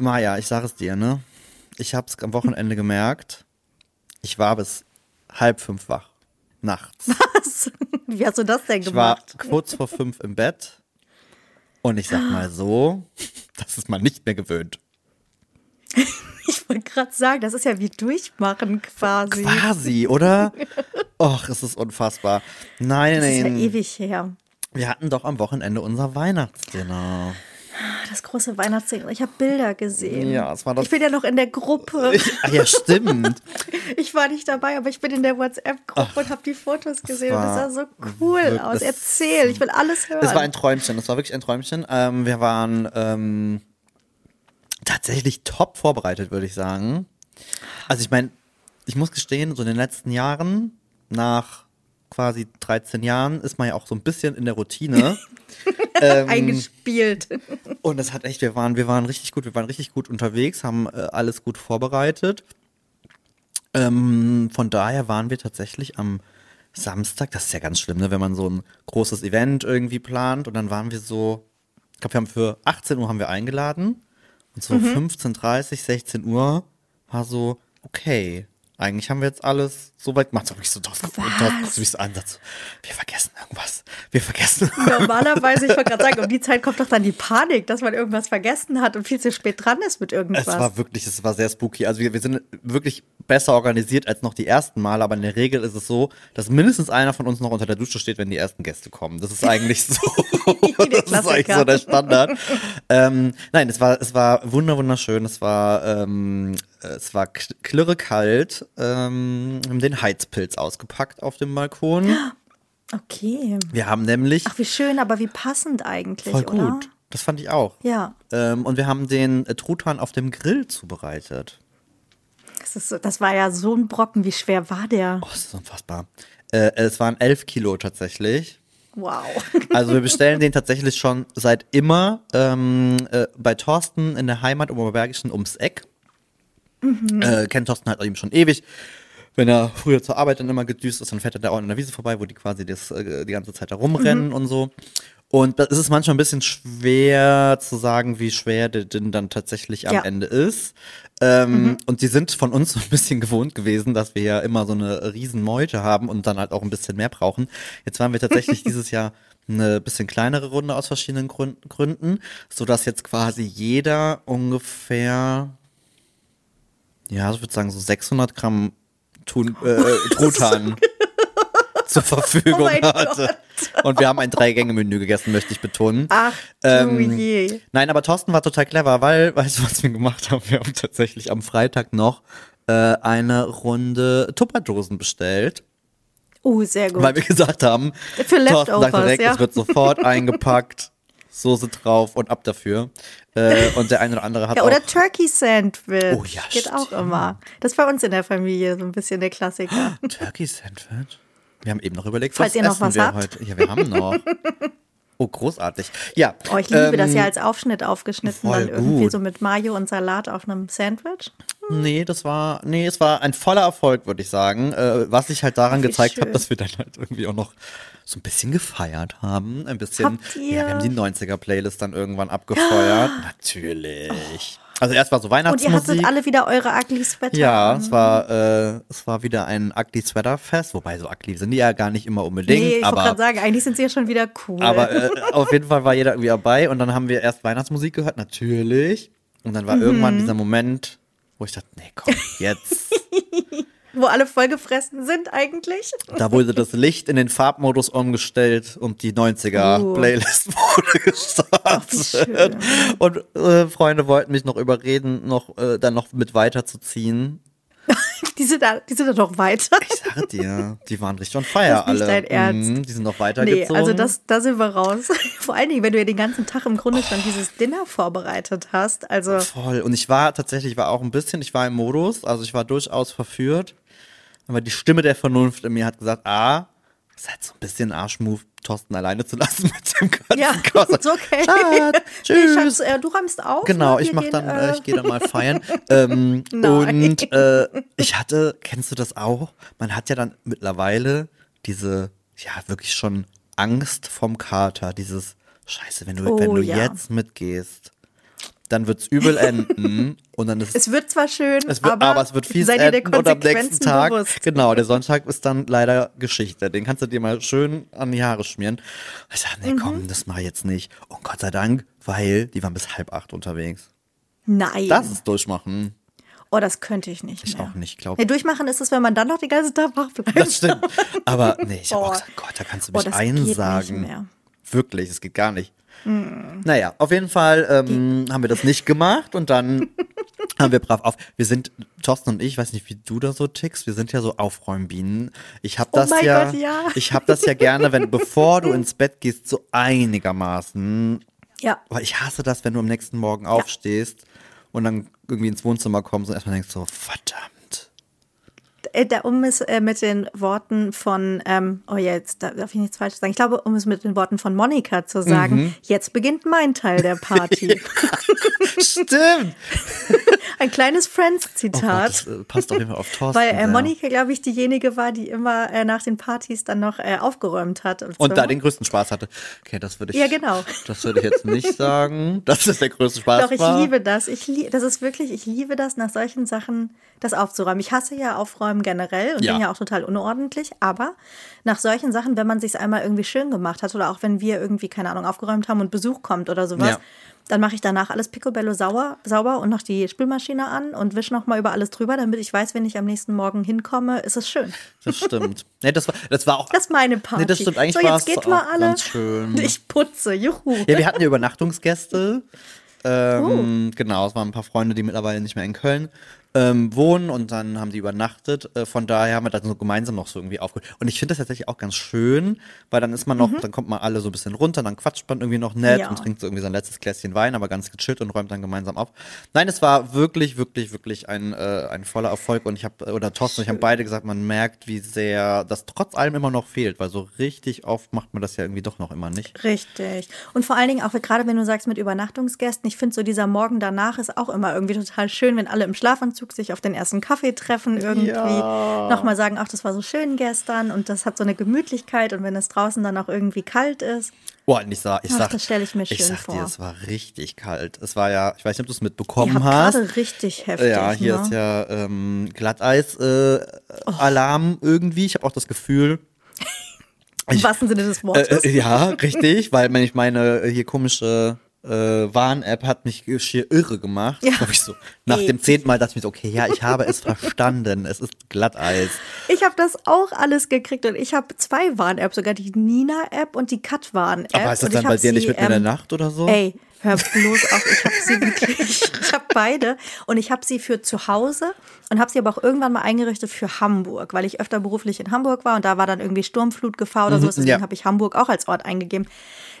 Maja, ich sage es dir, ne? Ich habe es am Wochenende gemerkt. Ich war bis halb fünf wach. Nachts. Was? Wie hast du das denn Ich war gemacht? kurz vor fünf im Bett. Und ich sag mal so, das ist man nicht mehr gewöhnt. Ich wollte gerade sagen, das ist ja wie Durchmachen quasi. Quasi, oder? Och, es ist unfassbar. Nein, Das ist ja nein. ewig her. Wir hatten doch am Wochenende unser Weihnachtsdinner. Das große Weihnachtsding. Ich habe Bilder gesehen. Ja, es war das- Ich bin ja noch in der Gruppe. Ah ja, stimmt. Ich war nicht dabei, aber ich bin in der WhatsApp-Gruppe und habe die Fotos gesehen. Und war das sah so cool aus. Erzähl, ich will alles hören. Es war ein Träumchen, es war wirklich ein Träumchen. Ähm, wir waren ähm, tatsächlich top vorbereitet, würde ich sagen. Also ich meine, ich muss gestehen, so in den letzten Jahren, nach quasi 13 Jahren, ist man ja auch so ein bisschen in der Routine. ähm, eingespielt. und das hat echt, wir waren, wir waren richtig gut, wir waren richtig gut unterwegs, haben äh, alles gut vorbereitet. Ähm, von daher waren wir tatsächlich am Samstag, das ist ja ganz schlimm, ne, wenn man so ein großes Event irgendwie plant und dann waren wir so, ich glaube, wir haben für 18 Uhr haben wir eingeladen und so 15.30, 16 Uhr war so, okay, eigentlich haben wir jetzt alles so weit gemacht. So wirklich so, das, das, das, das, das Ansatz. Wir vergessen irgendwas. Wir vergessen Normalerweise, ich wollte gerade sagen, um die Zeit kommt doch dann die Panik, dass man irgendwas vergessen hat und viel zu spät dran ist mit irgendwas. Es war wirklich, es war sehr spooky. Also wir, wir sind wirklich besser organisiert als noch die ersten Mal, aber in der Regel ist es so, dass mindestens einer von uns noch unter der Dusche steht, wenn die ersten Gäste kommen. Das ist eigentlich so, das ist eigentlich so der Standard. ähm, nein, es war, es war wunder wunderschön. Es war, ähm, es war k- klirre kalt. Ähm, haben den Heizpilz ausgepackt auf dem Balkon. Okay. Wir haben nämlich Ach, wie schön, aber wie passend eigentlich, voll oder? gut. Das fand ich auch. Ja, Ähm, und wir haben den äh, Truthahn auf dem Grill zubereitet. das, ist, so- das war ja so ein Brocken. Wie schwer war der? Oh, das ist unfassbar. Äh, es waren elf Kilo tatsächlich. Wow. Also wir bestellen den tatsächlich schon seit immer ähm, äh, bei Thorsten in der Heimat im Oberbergischen ums Eck. Äh, kennt Thorsten halt eben schon ewig. Wenn er früher zur Arbeit dann immer gedüst ist, dann fährt er da auch an der Wiese vorbei, wo die quasi das, äh, die ganze Zeit da rumrennen und so. Und da ist es manchmal ein bisschen schwer zu sagen, wie schwer der denn dann tatsächlich am Ja. Ende ist. Ähm, Und die sind von uns so ein bisschen gewohnt gewesen, dass wir ja immer so eine riesen Meute haben und dann halt auch ein bisschen mehr brauchen. Jetzt waren wir tatsächlich dieses Jahr eine bisschen kleinere Runde aus verschiedenen Grün- Gründen, so dass jetzt quasi jeder ungefähr, ja, ich würde sagen so 600 Gramm Thun, äh, Truthahn zur Verfügung Oh hatte. Und wir haben ein Drei-Gänge-Menü gegessen, möchte ich betonen. Ach Ähm, je. Nein, aber Thorsten war total clever, weil, weißt du, was wir gemacht haben? Wir haben tatsächlich am Freitag noch äh, eine Runde Tupperdosen bestellt, Oh, sehr gut. weil wir gesagt haben, Für Thorsten sagt direkt, ja. es wird sofort eingepackt, Soße drauf und ab dafür. Äh, und der eine oder andere hat Ja, auch oder Turkey Sandwich. Oh ja, Geht auch stimmt. immer. Das ist bei uns in der Familie so ein bisschen der Klassiker. Turkey Sandwich. Wir haben eben noch überlegt, Falls was ihr noch essen was wir habt. heute. Ja, wir haben noch. Oh, großartig. Ja. Oh, ich liebe das ähm, ja als Aufschnitt aufgeschnitten, dann irgendwie gut. so mit Mayo und Salat auf einem Sandwich. Nee, das war, nee, es war ein voller Erfolg, würde ich sagen. Äh, was ich halt daran wie gezeigt habe, dass wir dann halt irgendwie auch noch so ein bisschen gefeiert haben. Ein bisschen. Habt ihr? Ja, wir haben die 90er-Playlist dann irgendwann abgefeuert. Natürlich. Also erst war so Und ihr Weihnachtsmusik. hattet alle wieder eure ugly Sweater. ja, es war, äh, es war wieder ein Ugly Sweater Fest, wobei so ugly sind die ja gar nicht immer unbedingt. Nee, ich wollte gerade sagen, eigentlich sind sie ja schon wieder cool. aber äh, auf jeden Fall war jeder irgendwie dabei und dann haben wir erst Weihnachtsmusik gehört, natürlich. Und dann war Mhm. irgendwann dieser Moment, wo ich dachte, nee, komm, jetzt. Wo alle vollgefressen sind eigentlich. Da wurde das Licht in den Farbmodus umgestellt und die 90er-Playlist wurde gestartet. schön. und äh, Freunde wollten mich noch überreden, noch äh, dann noch mit weiterzuziehen. Die sind da, die sind da noch weiter. Ich sage dir, die waren richtig on fire Das ist nicht alle. dein Ernst. Mhm, die sind noch Nee, weitergezogen. also das, da sind wir raus. Vor allen Dingen, wenn du ja den ganzen Tag im Grunde schon dieses Dinner vorbereitet hast. Also Voll. Und ich war tatsächlich, ich war auch ein bisschen, ich war im Modus, also ich war durchaus verführt. Aber die Stimme der Vernunft in mir hat gesagt, ah, ist halt so ein bisschen Arschmove, Thorsten alleine zu lassen mit dem ganzen ja, Chaos. ist okay. Schatz, Nee, tschüss. Schatz, äh, du räumst auf. Genau, ne? ich mach gehen, dann, äh, äh, ich gehe dann mal feiern. ähm, und äh, ich hatte, kennst du das auch? Man hat ja dann mittlerweile diese, ja, wirklich schon Angst vom Kater, dieses Scheiße, wenn du, Oh, wenn du ja. jetzt mitgehst, dann wird's übel enden und dann ist Es wird zwar schön, es wird, aber, aber, es wird fies enden und am nächsten Tag, bewusst. genau, der Sonntag ist dann leider Geschichte. Den kannst du dir mal schön an die Haare schmieren. Ich sag, nee, Mhm. komm, das mach ich jetzt nicht. Und Gott sei Dank, weil die waren bis halb acht unterwegs. Nein. Das ist durchmachen. oh, das könnte ich nicht Ich mehr. auch nicht, glaub Nee, durchmachen ist es, wenn man dann noch den ganzen Tag wach bleibt. Das stimmt. Aber nee, ich hab auch gesagt, Gott, da kannst du mich das geht nicht einsagen. mehr. Wirklich, es geht gar nicht. Naja, auf jeden Fall ähm, haben wir das nicht gemacht und dann haben wir brav auf. Wir sind, Thorsten und ich, weiß nicht, wie du da so tickst, wir sind ja so Aufräumbienen. Ich habe Oh das mein ja, Gott, ja. ich habe das ja gerne, wenn bevor du ins Bett gehst, so einigermaßen. Ja. Weil ich hasse das, wenn du am nächsten Morgen aufstehst und dann irgendwie ins Wohnzimmer kommst und erstmal denkst so, verdammt. Äh, da, um es äh, mit den Worten von, ähm, oh ja, jetzt darf ich nichts falsch sagen. Ich glaube, um es mit den Worten von Monika zu sagen, Mhm. jetzt beginnt mein Teil der Party. Stimmt. Ein kleines Oh Gott, Friends-Zitat. das äh, passt auf jeden Fall auf Thorsten. weil äh. Monika, glaube ich, diejenige war, die immer äh, nach den Partys dann noch äh, aufgeräumt hat. Und so. da den größten Spaß hatte. Okay, das würde ich. Ja, genau. Das würde ich jetzt nicht sagen, dass das der größte Spaß Doch, ich war. liebe das. Ich lie das ist wirklich, ich liebe das, nach solchen Sachen das aufzuräumen. Ich hasse ja Aufräumen generell und Ja. bin ja auch total unordentlich, aber nach solchen Sachen, wenn man sich einmal irgendwie schön gemacht hat oder auch wenn wir irgendwie, keine Ahnung, aufgeräumt haben und Besuch kommt oder sowas, Ja. dann mache ich danach alles picobello sauer, sauber und noch die Spülmaschine an und wische noch mal über alles drüber, damit ich weiß, wenn ich am nächsten Morgen hinkomme, ist es schön. Das stimmt. Nee, das war, das war auch. Das ist meine Party. Nee, das stimmt. Eigentlich so, jetzt geht mal alle. ganz schön. Ich putze, juhu. Ja, wir hatten ja Übernachtungsgäste. Oh. Ähm, Genau, es waren ein paar Freunde, die mittlerweile nicht mehr in Köln ähm, wohnen und dann haben die übernachtet. Äh, von daher haben wir dann so gemeinsam noch so irgendwie aufgeholt. Und ich finde das tatsächlich auch ganz schön, weil dann ist man noch, dann kommt man alle so ein bisschen runter, dann quatscht man irgendwie noch nett Mhm. Ja. und trinkt so irgendwie sein letztes Gläschen Wein, aber ganz gechillt und räumt dann gemeinsam auf. Nein, es war wirklich, wirklich, wirklich ein, äh, ein voller Erfolg und ich habe, oder Thorsten und ich haben beide gesagt, man merkt, wie sehr das trotz allem immer noch fehlt, weil so richtig oft macht man das ja irgendwie doch noch immer nicht. Richtig. Und vor allen Dingen auch gerade, wenn du sagst mit Übernachtungsgästen, ich finde so dieser Morgen danach ist auch immer irgendwie total schön, wenn alle im Schlafanzug sich auf den ersten Kaffee treffen, irgendwie Ja. nochmal sagen, ach, das war so schön gestern und das hat so eine Gemütlichkeit und wenn es draußen dann auch irgendwie kalt ist. Und ich sag, ich Ach, sag, das stell ich mir ich schön sag vor. dir, es war richtig kalt. Es war ja, ich weiß nicht, ob du es mitbekommen habt hast. gerade richtig heftig. Ja, hier ne? ist ja ähm, Glatteis-Alarm irgendwie. Ich habe auch das Gefühl, Im wahrsten Sinne des äh, Wortes. äh, ja, richtig, weil wenn ich meine äh, hier komische äh, Warn-App hat mich schier irre gemacht. Ja. Ich so. Nach dem zehnten Mal dachte ich mir so, okay, ja, ich habe es verstanden. Es ist Glatteis. Ich habe das auch alles gekriegt und ich habe zwei Warn-Apps, sogar die Nina-App und die Kat-Warn-App. Aber ist das dann bei dir nicht sie, mitten in der ähm, Nacht oder so? Ey, hör bloß auf, ich habe sie wirklich, ich habe beide und ich habe sie für zu Hause und habe sie aber auch irgendwann mal eingerichtet für Hamburg, weil ich öfter beruflich in Hamburg war und da war dann irgendwie Sturmflutgefahr oder so, deswegen ja. habe ich Hamburg auch als Ort eingegeben.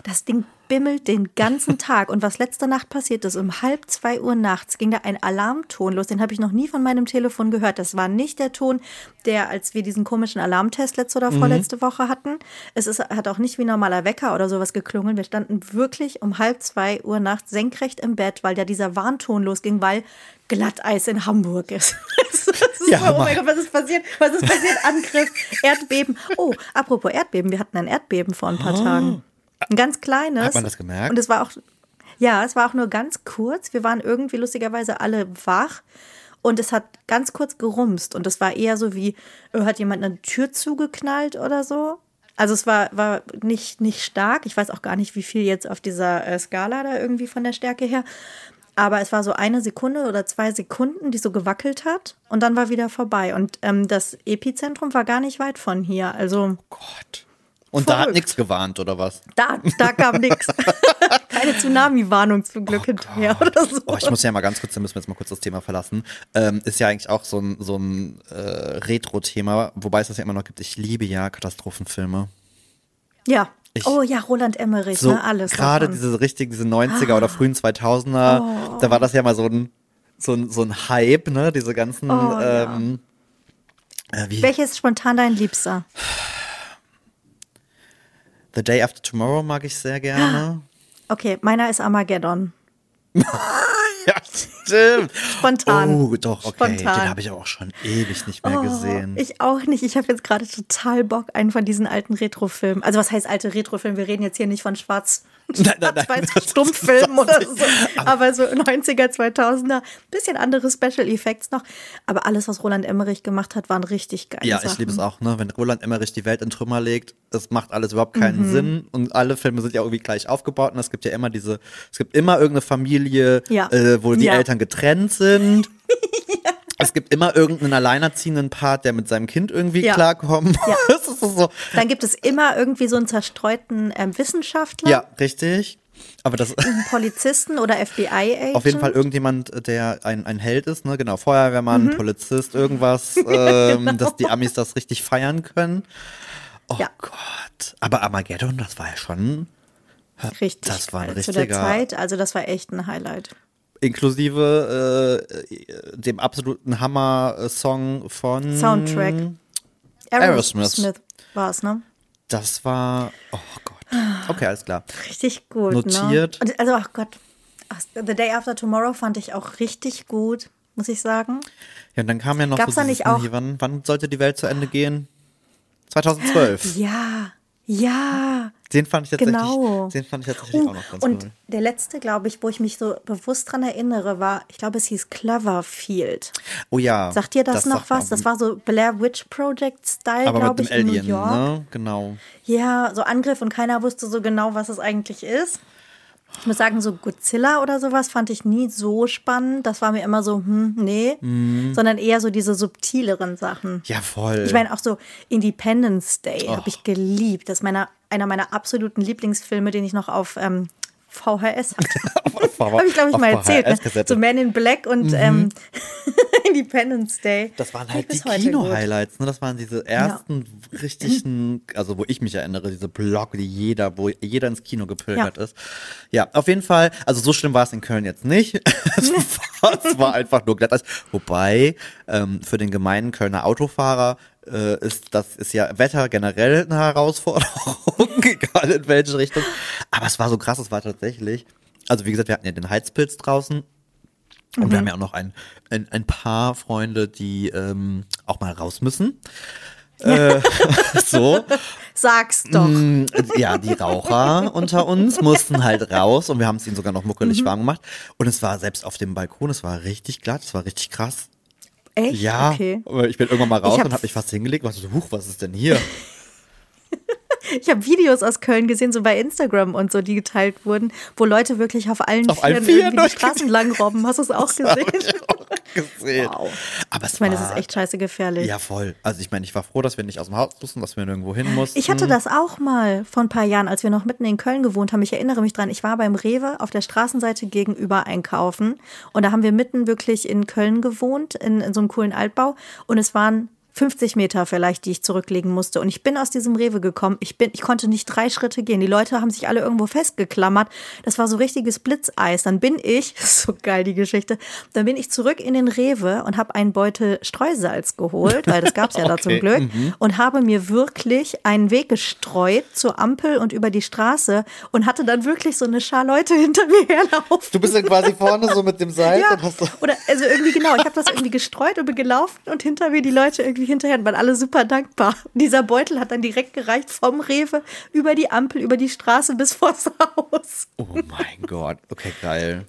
Das Ding bimmelt den ganzen Tag und was letzte Nacht passiert ist, um halb zwei Uhr nachts ging da ein Alarmton los, den habe ich noch nie von meinem Telefon gehört. Das war nicht der Ton, der, als wir diesen komischen Alarmtest letzte oder vorletzte Woche hatten. Es ist, hat auch nicht wie normaler Wecker oder sowas geklungen. Wir standen wirklich um halb zwei Uhr nachts senkrecht im Bett, weil ja dieser Warnton losging, weil Glatteis in Hamburg ist. Das ist Ja, so, oh mein Gott, was ist passiert? Was ist passiert? Angriff, Erdbeben. Oh, apropos Erdbeben, wir hatten ein Erdbeben vor ein paar Tagen. Ein ganz kleines. Hat man das gemerkt? Und es war auch, ja, es war auch nur ganz kurz. Wir waren irgendwie lustigerweise alle wach. Und es hat ganz kurz gerumst. Und es war eher so wie, äh, hat jemand eine Tür zugeknallt oder so. Also es war, war nicht, nicht stark. Ich weiß auch gar nicht, wie viel jetzt auf dieser äh, Skala da irgendwie von der Stärke her. Aber es war so eine Sekunde oder zwei Sekunden, die so gewackelt hat. Und dann war wieder vorbei. Und ähm, das Epizentrum war gar nicht weit von hier. Also Gott. Und da hat Verrückt. nichts gewarnt, oder was? da, da kam nichts. Keine Tsunami-Warnung zum Glück hinterher oder so. Oh, ich muss ja mal ganz kurz, da müssen wir jetzt mal kurz das Thema verlassen. Ähm, ist ja eigentlich auch so ein, so ein äh, Retro-Thema, wobei es das ja immer noch gibt. Ich liebe ja Katastrophenfilme. ja. Ich- oh ja, Roland Emmerich, So ne? Alles. gerade diese richtig, diese 90er oder frühen 2000er, da war das ja mal so ein, so ein, so ein Hype, ne? Diese ganzen, Oh, ja. ähm, äh, wie, Welches ist spontan dein Liebster? The Day After Tomorrow mag ich sehr gerne. Okay, meiner ist Armageddon. ja, stimmt. Spontan. Oh, doch, okay. Spontan. Den habe ich aber auch schon ewig nicht mehr Oh, gesehen. Ich auch nicht. Ich habe jetzt gerade total Bock, einen von diesen alten Retrofilmen. Also was heißt alte Retrofilme? Wir reden jetzt hier nicht von schwarz Nein, nein, nein. Stummfilmen oder so. Aber so 90er, 2000er. Bisschen andere Special Effects noch. Aber alles, was Roland Emmerich gemacht hat, waren richtig geil. Ja, Sachen. ich liebe es auch, ne? Wenn Roland Emmerich die Welt in Trümmer legt, es macht alles überhaupt keinen Mhm. Sinn und alle Filme sind ja irgendwie gleich aufgebaut und es gibt ja immer diese, es gibt immer irgendeine Familie, Ja. äh, wo die Ja. Eltern getrennt sind. Es gibt immer irgendeinen alleinerziehenden Part, der mit seinem Kind irgendwie Ja. klarkommt. Ja. So. Dann gibt es immer irgendwie so einen zerstreuten ähm, Wissenschaftler, Ja, richtig. Aber das Polizisten oder FBI-Agent. auf jeden Fall irgendjemand, der ein, ein Held ist, ne? Genau, Feuerwehrmann, Mhm. Polizist, irgendwas, ähm, dass die Amis das richtig feiern können. Oh Ja. Gott. Aber Armageddon, das war ja schon Richtig. Das war ein geil zu der richtiger- Zeit. Also das war echt ein Highlight. Inklusive äh, dem absoluten Hammer-Song von Soundtrack. Aerosmith. war es, ne? Das war, oh Gott. Okay, alles klar. Richtig gut. Notiert. Ne? Also, ach Gott. Ach, The Day After Tomorrow fand ich auch richtig gut, muss ich sagen. Ja, und dann kam ja noch Gab's so da nicht auch- hier, wann, wann sollte die Welt zu Ende gehen? 2012. Ja, ja. Den fand ich tatsächlich, Genau. den fand ich tatsächlich Uh, auch noch ganz und cool. der letzte, glaube ich, wo ich mich so bewusst dran erinnere, war, ich glaube, es hieß Cloverfield. Oh ja. Sagt dir das, noch sagt was? Das war so Blair Witch Project Style, glaube ich, in Alien, New York. ne? Genau. Ja, so Angriff und keiner wusste so genau, was es eigentlich ist. Ich muss sagen, so Godzilla oder sowas fand ich nie so spannend. Das war mir immer so, hm, nee. Mhm. Sondern eher so diese subtileren Sachen. Ja, voll. Ich meine, auch so Independence Day Oh. habe ich geliebt. Das ist meiner, einer meiner absoluten Lieblingsfilme, den ich noch auf ähm, VHS hatte. Habe ich, glaube ich, Auf mal erzählt. Ne? So Man in Black und ähm, Independence Day. Das waren halt die. Kino-Highlights, ne? Das waren diese ersten richtigen, also wo ich mich erinnere, diese Blog, die jeder, wo jeder ins Kino gepilgert Ja. ist. Ja, auf jeden Fall, also so schlimm war es in Köln jetzt nicht. es, war, es war einfach nur Glatteis. Wobei, ähm, für den gemeinen Kölner Autofahrer äh, ist das ist ja Wetter generell eine Herausforderung, egal in welche Richtung. Aber es war so krass, es war tatsächlich. Also wie gesagt, wir hatten ja den Heizpilz draußen. Und Mhm. wir haben ja auch noch ein, ein, ein paar Freunde, die ähm, auch mal raus müssen. Äh, so. Sag's doch. Mm, Ja, die Raucher unter uns mussten halt raus und wir haben es ihnen sogar noch Mhm. muckelig warm gemacht. Und es war selbst auf dem Balkon, es war richtig glatt, es war richtig krass. Echt? Ja, Okay. ich bin irgendwann mal raus hab- und habe mich fast hingelegt, war so, huch, was ist denn hier? Ich habe Videos aus Köln gesehen, so bei Instagram und so, die geteilt wurden, wo Leute wirklich auf allen Auf Vieren allen Vieren die Straßen lang robben. Hast du es auch gesehen? auch gesehen. Wow. Aber es Ich meine, das war, ist echt scheiße gefährlich. Ja, voll. Also ich meine, ich war froh, dass wir nicht aus dem Haus mussten, dass wir nirgendwo hin mussten. Ich hatte das auch mal vor ein paar Jahren, als wir noch mitten in Köln gewohnt haben. Ich erinnere mich dran. Ich war beim Rewe auf der Straßenseite gegenüber einkaufen. Und da haben wir mitten wirklich in Köln gewohnt, in, in so einem coolen Altbau. Und es waren 50 Meter vielleicht, die ich zurücklegen musste. Und ich bin aus diesem Rewe gekommen. Ich bin, ich konnte nicht drei Schritte gehen. Die Leute haben sich alle irgendwo festgeklammert. Das war so richtiges Blitzeis. Dann bin ich, so geil die Geschichte, dann bin ich zurück in den Rewe und habe einen Beutel Streusalz geholt, weil das gab's ja da zum Okay, Glück. Und habe mir wirklich einen Weg gestreut zur Ampel und über die Straße und hatte dann wirklich so eine Schar Leute hinter mir herlaufen. Du bist dann quasi vorne so mit dem Seil Ja, oder also irgendwie genau, ich habe das irgendwie gestreut und bin gelaufen und hinter mir die Leute irgendwie hinterher und waren alle super dankbar. Und dieser Beutel hat dann direkt gereicht vom Rewe über die Ampel, über die Straße bis vors Haus. Oh mein Gott. Okay, geil.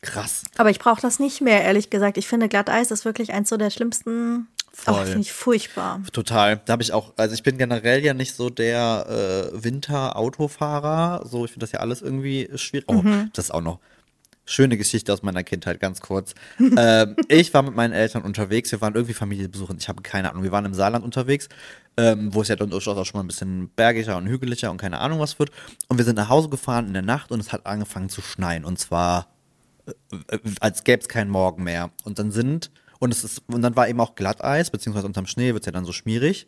Krass. Aber ich brauche das nicht mehr, ehrlich gesagt. Ich finde, Glatteis ist wirklich eins so der schlimmsten. Oh, Voll. finde ich furchtbar. Total. Da habe ich auch, also ich bin generell ja nicht so der äh, Winter-Autofahrer. So, ich finde das ja alles irgendwie schwierig. Oh, Mhm. das ist auch noch. Schöne Geschichte aus meiner Kindheit, ganz kurz. ähm, ich war mit meinen Eltern unterwegs, wir waren irgendwie Familie besuchen, ich habe keine Ahnung, wir waren im Saarland unterwegs, ähm, wo es ja dann durchaus auch schon mal ein bisschen bergiger und hügeliger und keine Ahnung was wird. Und wir sind nach Hause gefahren in der Nacht und es hat angefangen zu schneien. Und zwar äh, als gäbe es keinen Morgen mehr. Und dann sind, und es ist, und dann war eben auch Glatteis, beziehungsweise unterm Schnee wird es ja dann so schmierig.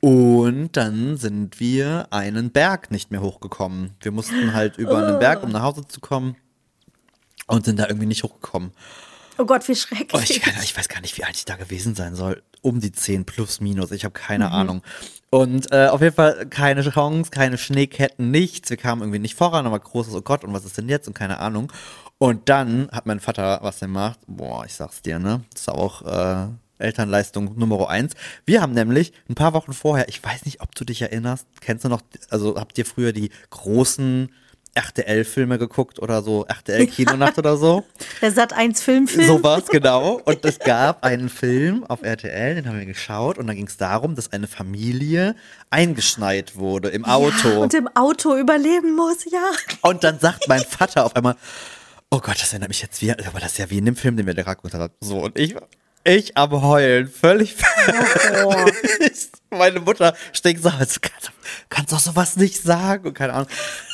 Und dann sind wir einen Berg nicht mehr hochgekommen. Wir mussten halt über einen Berg, um nach Hause zu kommen. Und sind da irgendwie nicht hochgekommen. Oh Gott, wie Oh, schrecklich. ich, kann, ich weiß gar nicht, wie alt ich da gewesen sein soll. Um die 10 plus minus. Ich habe keine Mhm. Ahnung. Und äh, auf jeden Fall keine Chance, keine Schneeketten, nichts. Wir kamen irgendwie nicht voran, aber großes, oh Gott, und was ist denn jetzt? Und keine Ahnung. Und dann hat mein Vater was gemacht. Boah, ich sag's dir, ne? Das ist auch äh, Elternleistung Nummer eins. Wir haben nämlich ein paar Wochen vorher, ich weiß nicht, ob du dich erinnerst, kennst du noch, also habt ihr früher die großen RTL-Filme geguckt oder so, RTL-Kinonacht oder so. Der Sat 1 Filmfilm. So war's genau. Und es gab einen Film auf RTL, den haben wir geschaut und da ging es darum, dass eine Familie eingeschneit wurde im Auto. Ja, und im Auto überleben muss, ja. Und dann sagt mein Vater auf einmal, oh Gott, das erinnert mich jetzt wie, aber das ist ja wie in dem Film, den wir da gerade geguckt haben. So, und ich, ich am Heulen, völlig Oh. Meine Mutter steckt so, kannst, kannst doch sowas nicht sagen und keine Ahnung.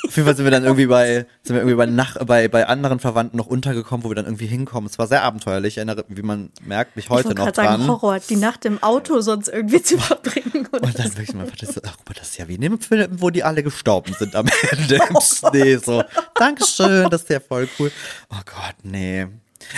Auf jeden Fall sind wir dann irgendwie bei, sind wir irgendwie bei, Nach bei, bei anderen Verwandten noch untergekommen, wo wir dann irgendwie hinkommen. Es war sehr abenteuerlich, ich erinnere, wie man merkt, mich heute ich noch dran. sagen, Horror, die Nacht im Auto sonst irgendwie zu verbringen. Oder Und dann wirklich mein Vater so, mal, das ist ja wie in dem Film, wo die alle gestorben sind am Ende im Schnee. So, Dankeschön, das ist ja voll cool. Oh Gott, nee.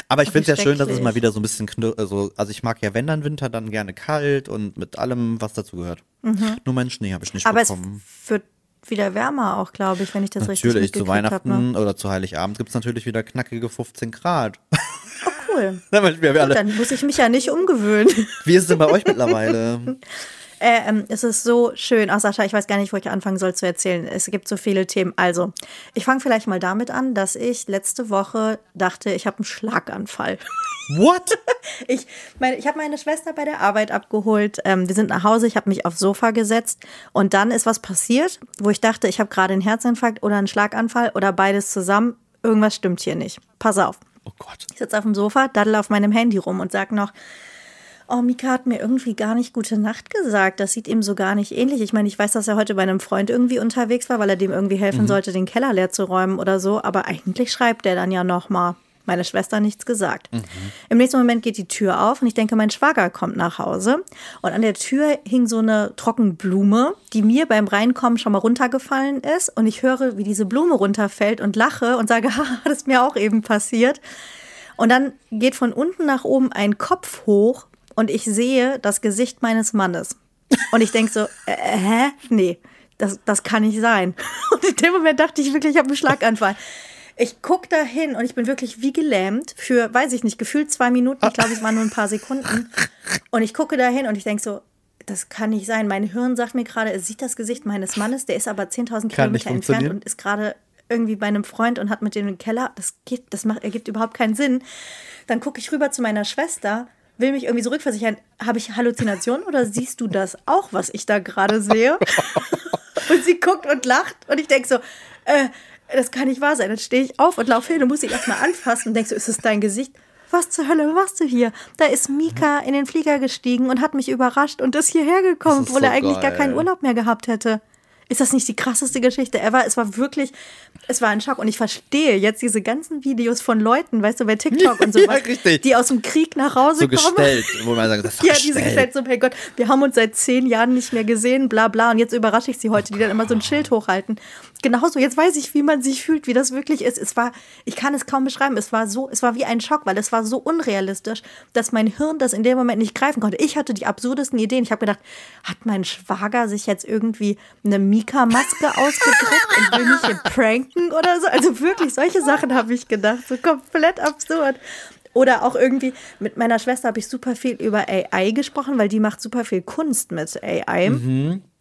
Aber ich finde es ja schön, dass es mal wieder so ein bisschen, knir also, also ich mag ja, wenn dann Winter, dann gerne kalt und mit allem, was dazu gehört. Nur meinen Schnee habe ich nicht Mhm. Aber es bekommen. wird wieder wärmer auch, glaube ich, wenn ich das richtig Natürlich, zu. Weihnachten Ne? oder zu Heiligabend gibt es natürlich wieder knackige 15 Grad. Oh, cool. wir, alle, Dann muss ich mich ja nicht umgewöhnen. wie ist es denn bei euch mittlerweile? Äh, ähm, es ist so schön. Ach, Sascha, ich weiß gar nicht, wo ich anfangen soll zu erzählen. Es gibt so viele Themen. Also, ich fange vielleicht mal damit an, dass ich letzte Woche dachte, ich habe einen Schlaganfall. What? Ich, meine, ich habe meine Schwester bei der Arbeit abgeholt. Ähm, wir sind nach Hause, ich habe mich aufs Sofa gesetzt und dann ist was passiert, wo ich dachte, ich habe gerade einen Herzinfarkt oder einen Schlaganfall oder beides zusammen. Irgendwas stimmt hier nicht. Pass auf. Oh Gott. Ich sitze auf dem Sofa, daddel auf meinem Handy rum und sag noch, oh, Mika hat mir irgendwie gar nicht gute Nacht gesagt. Das sieht ihm so gar nicht ähnlich. Ich meine, ich weiß, dass er heute bei einem Freund irgendwie unterwegs war, weil er dem irgendwie helfen sollte, den Keller leer zu räumen oder so. Aber eigentlich schreibt er dann ja noch mal. Meine Schwester hat nichts gesagt. Im nächsten Moment geht die Tür auf und ich denke, mein Schwager kommt nach Hause. Und an der Tür hing so eine Trockenblume, die mir beim Reinkommen schon mal runtergefallen ist. Und ich höre, wie diese Blume runterfällt und lache und sage, haha, das ist mir auch eben passiert. Und dann geht von unten nach oben ein Kopf hoch und ich sehe das Gesicht meines Mannes. Und ich denke so, äh, hä? Nee, das, das kann nicht sein. Und in dem Moment dachte ich wirklich, ich habe einen Schlaganfall. Ich gucke da hin und ich bin wirklich wie gelähmt für, weiß ich nicht, gefühlt zwei Minuten. Ich glaube, es waren nur ein paar Sekunden. Und ich gucke da hin und ich denke so, das kann nicht sein. Mein Hirn sagt mir gerade, es sieht das Gesicht meines Mannes, der ist aber 10.000 Kann nicht Kilometer entfernt und ist gerade irgendwie bei einem Freund und hat mit dem im Keller. Das geht, das macht, ergibt überhaupt keinen Sinn. Dann gucke ich rüber zu meiner Schwester, will mich irgendwie zurückversichern. Habe ich Halluzinationen oder siehst du das auch, was ich da gerade sehe? und sie guckt und lacht und ich denke so, äh, das kann nicht wahr sein. Dann stehe ich auf und laufe hin und muss sie erstmal anfassen und denke so, ist es dein Gesicht? Was zur Hölle machst du hier? Da ist Mika in den Flieger gestiegen und hat mich überrascht und ist hierher gekommen, obwohl er so eigentlich gar geil. keinen Urlaub mehr gehabt hätte. Ist das nicht die krasseste Geschichte ever? Es war wirklich, es war ein Schock. Und ich verstehe jetzt diese ganzen Videos von Leuten, weißt du, bei TikTok und so Ja, richtig. die aus dem Krieg nach Hause So kommen. gestellt, wo man sagt, das ist Ja, diese gestellt. gestellt so, hey Gott, wir haben uns seit zehn Jahren nicht mehr gesehen, bla bla. Und jetzt überrasche ich sie heute, die dann immer so ein Schild hochhalten. Genauso, jetzt weiß ich, wie man sich fühlt, wie das wirklich ist. Es war, ich kann es kaum beschreiben, es war so, es war wie ein Schock, weil es war so unrealistisch, dass mein Hirn das in dem Moment nicht greifen konnte. Ich hatte die absurdesten Ideen. Ich habe gedacht, hat mein Schwager sich jetzt irgendwie eine Mika-Maske ausgedruckt und will mich hier pranken oder so? Also wirklich, solche Sachen habe ich gedacht. So komplett absurd. Oder auch irgendwie, mit meiner Schwester habe ich super viel über AI gesprochen, weil die macht super viel Kunst mit AI.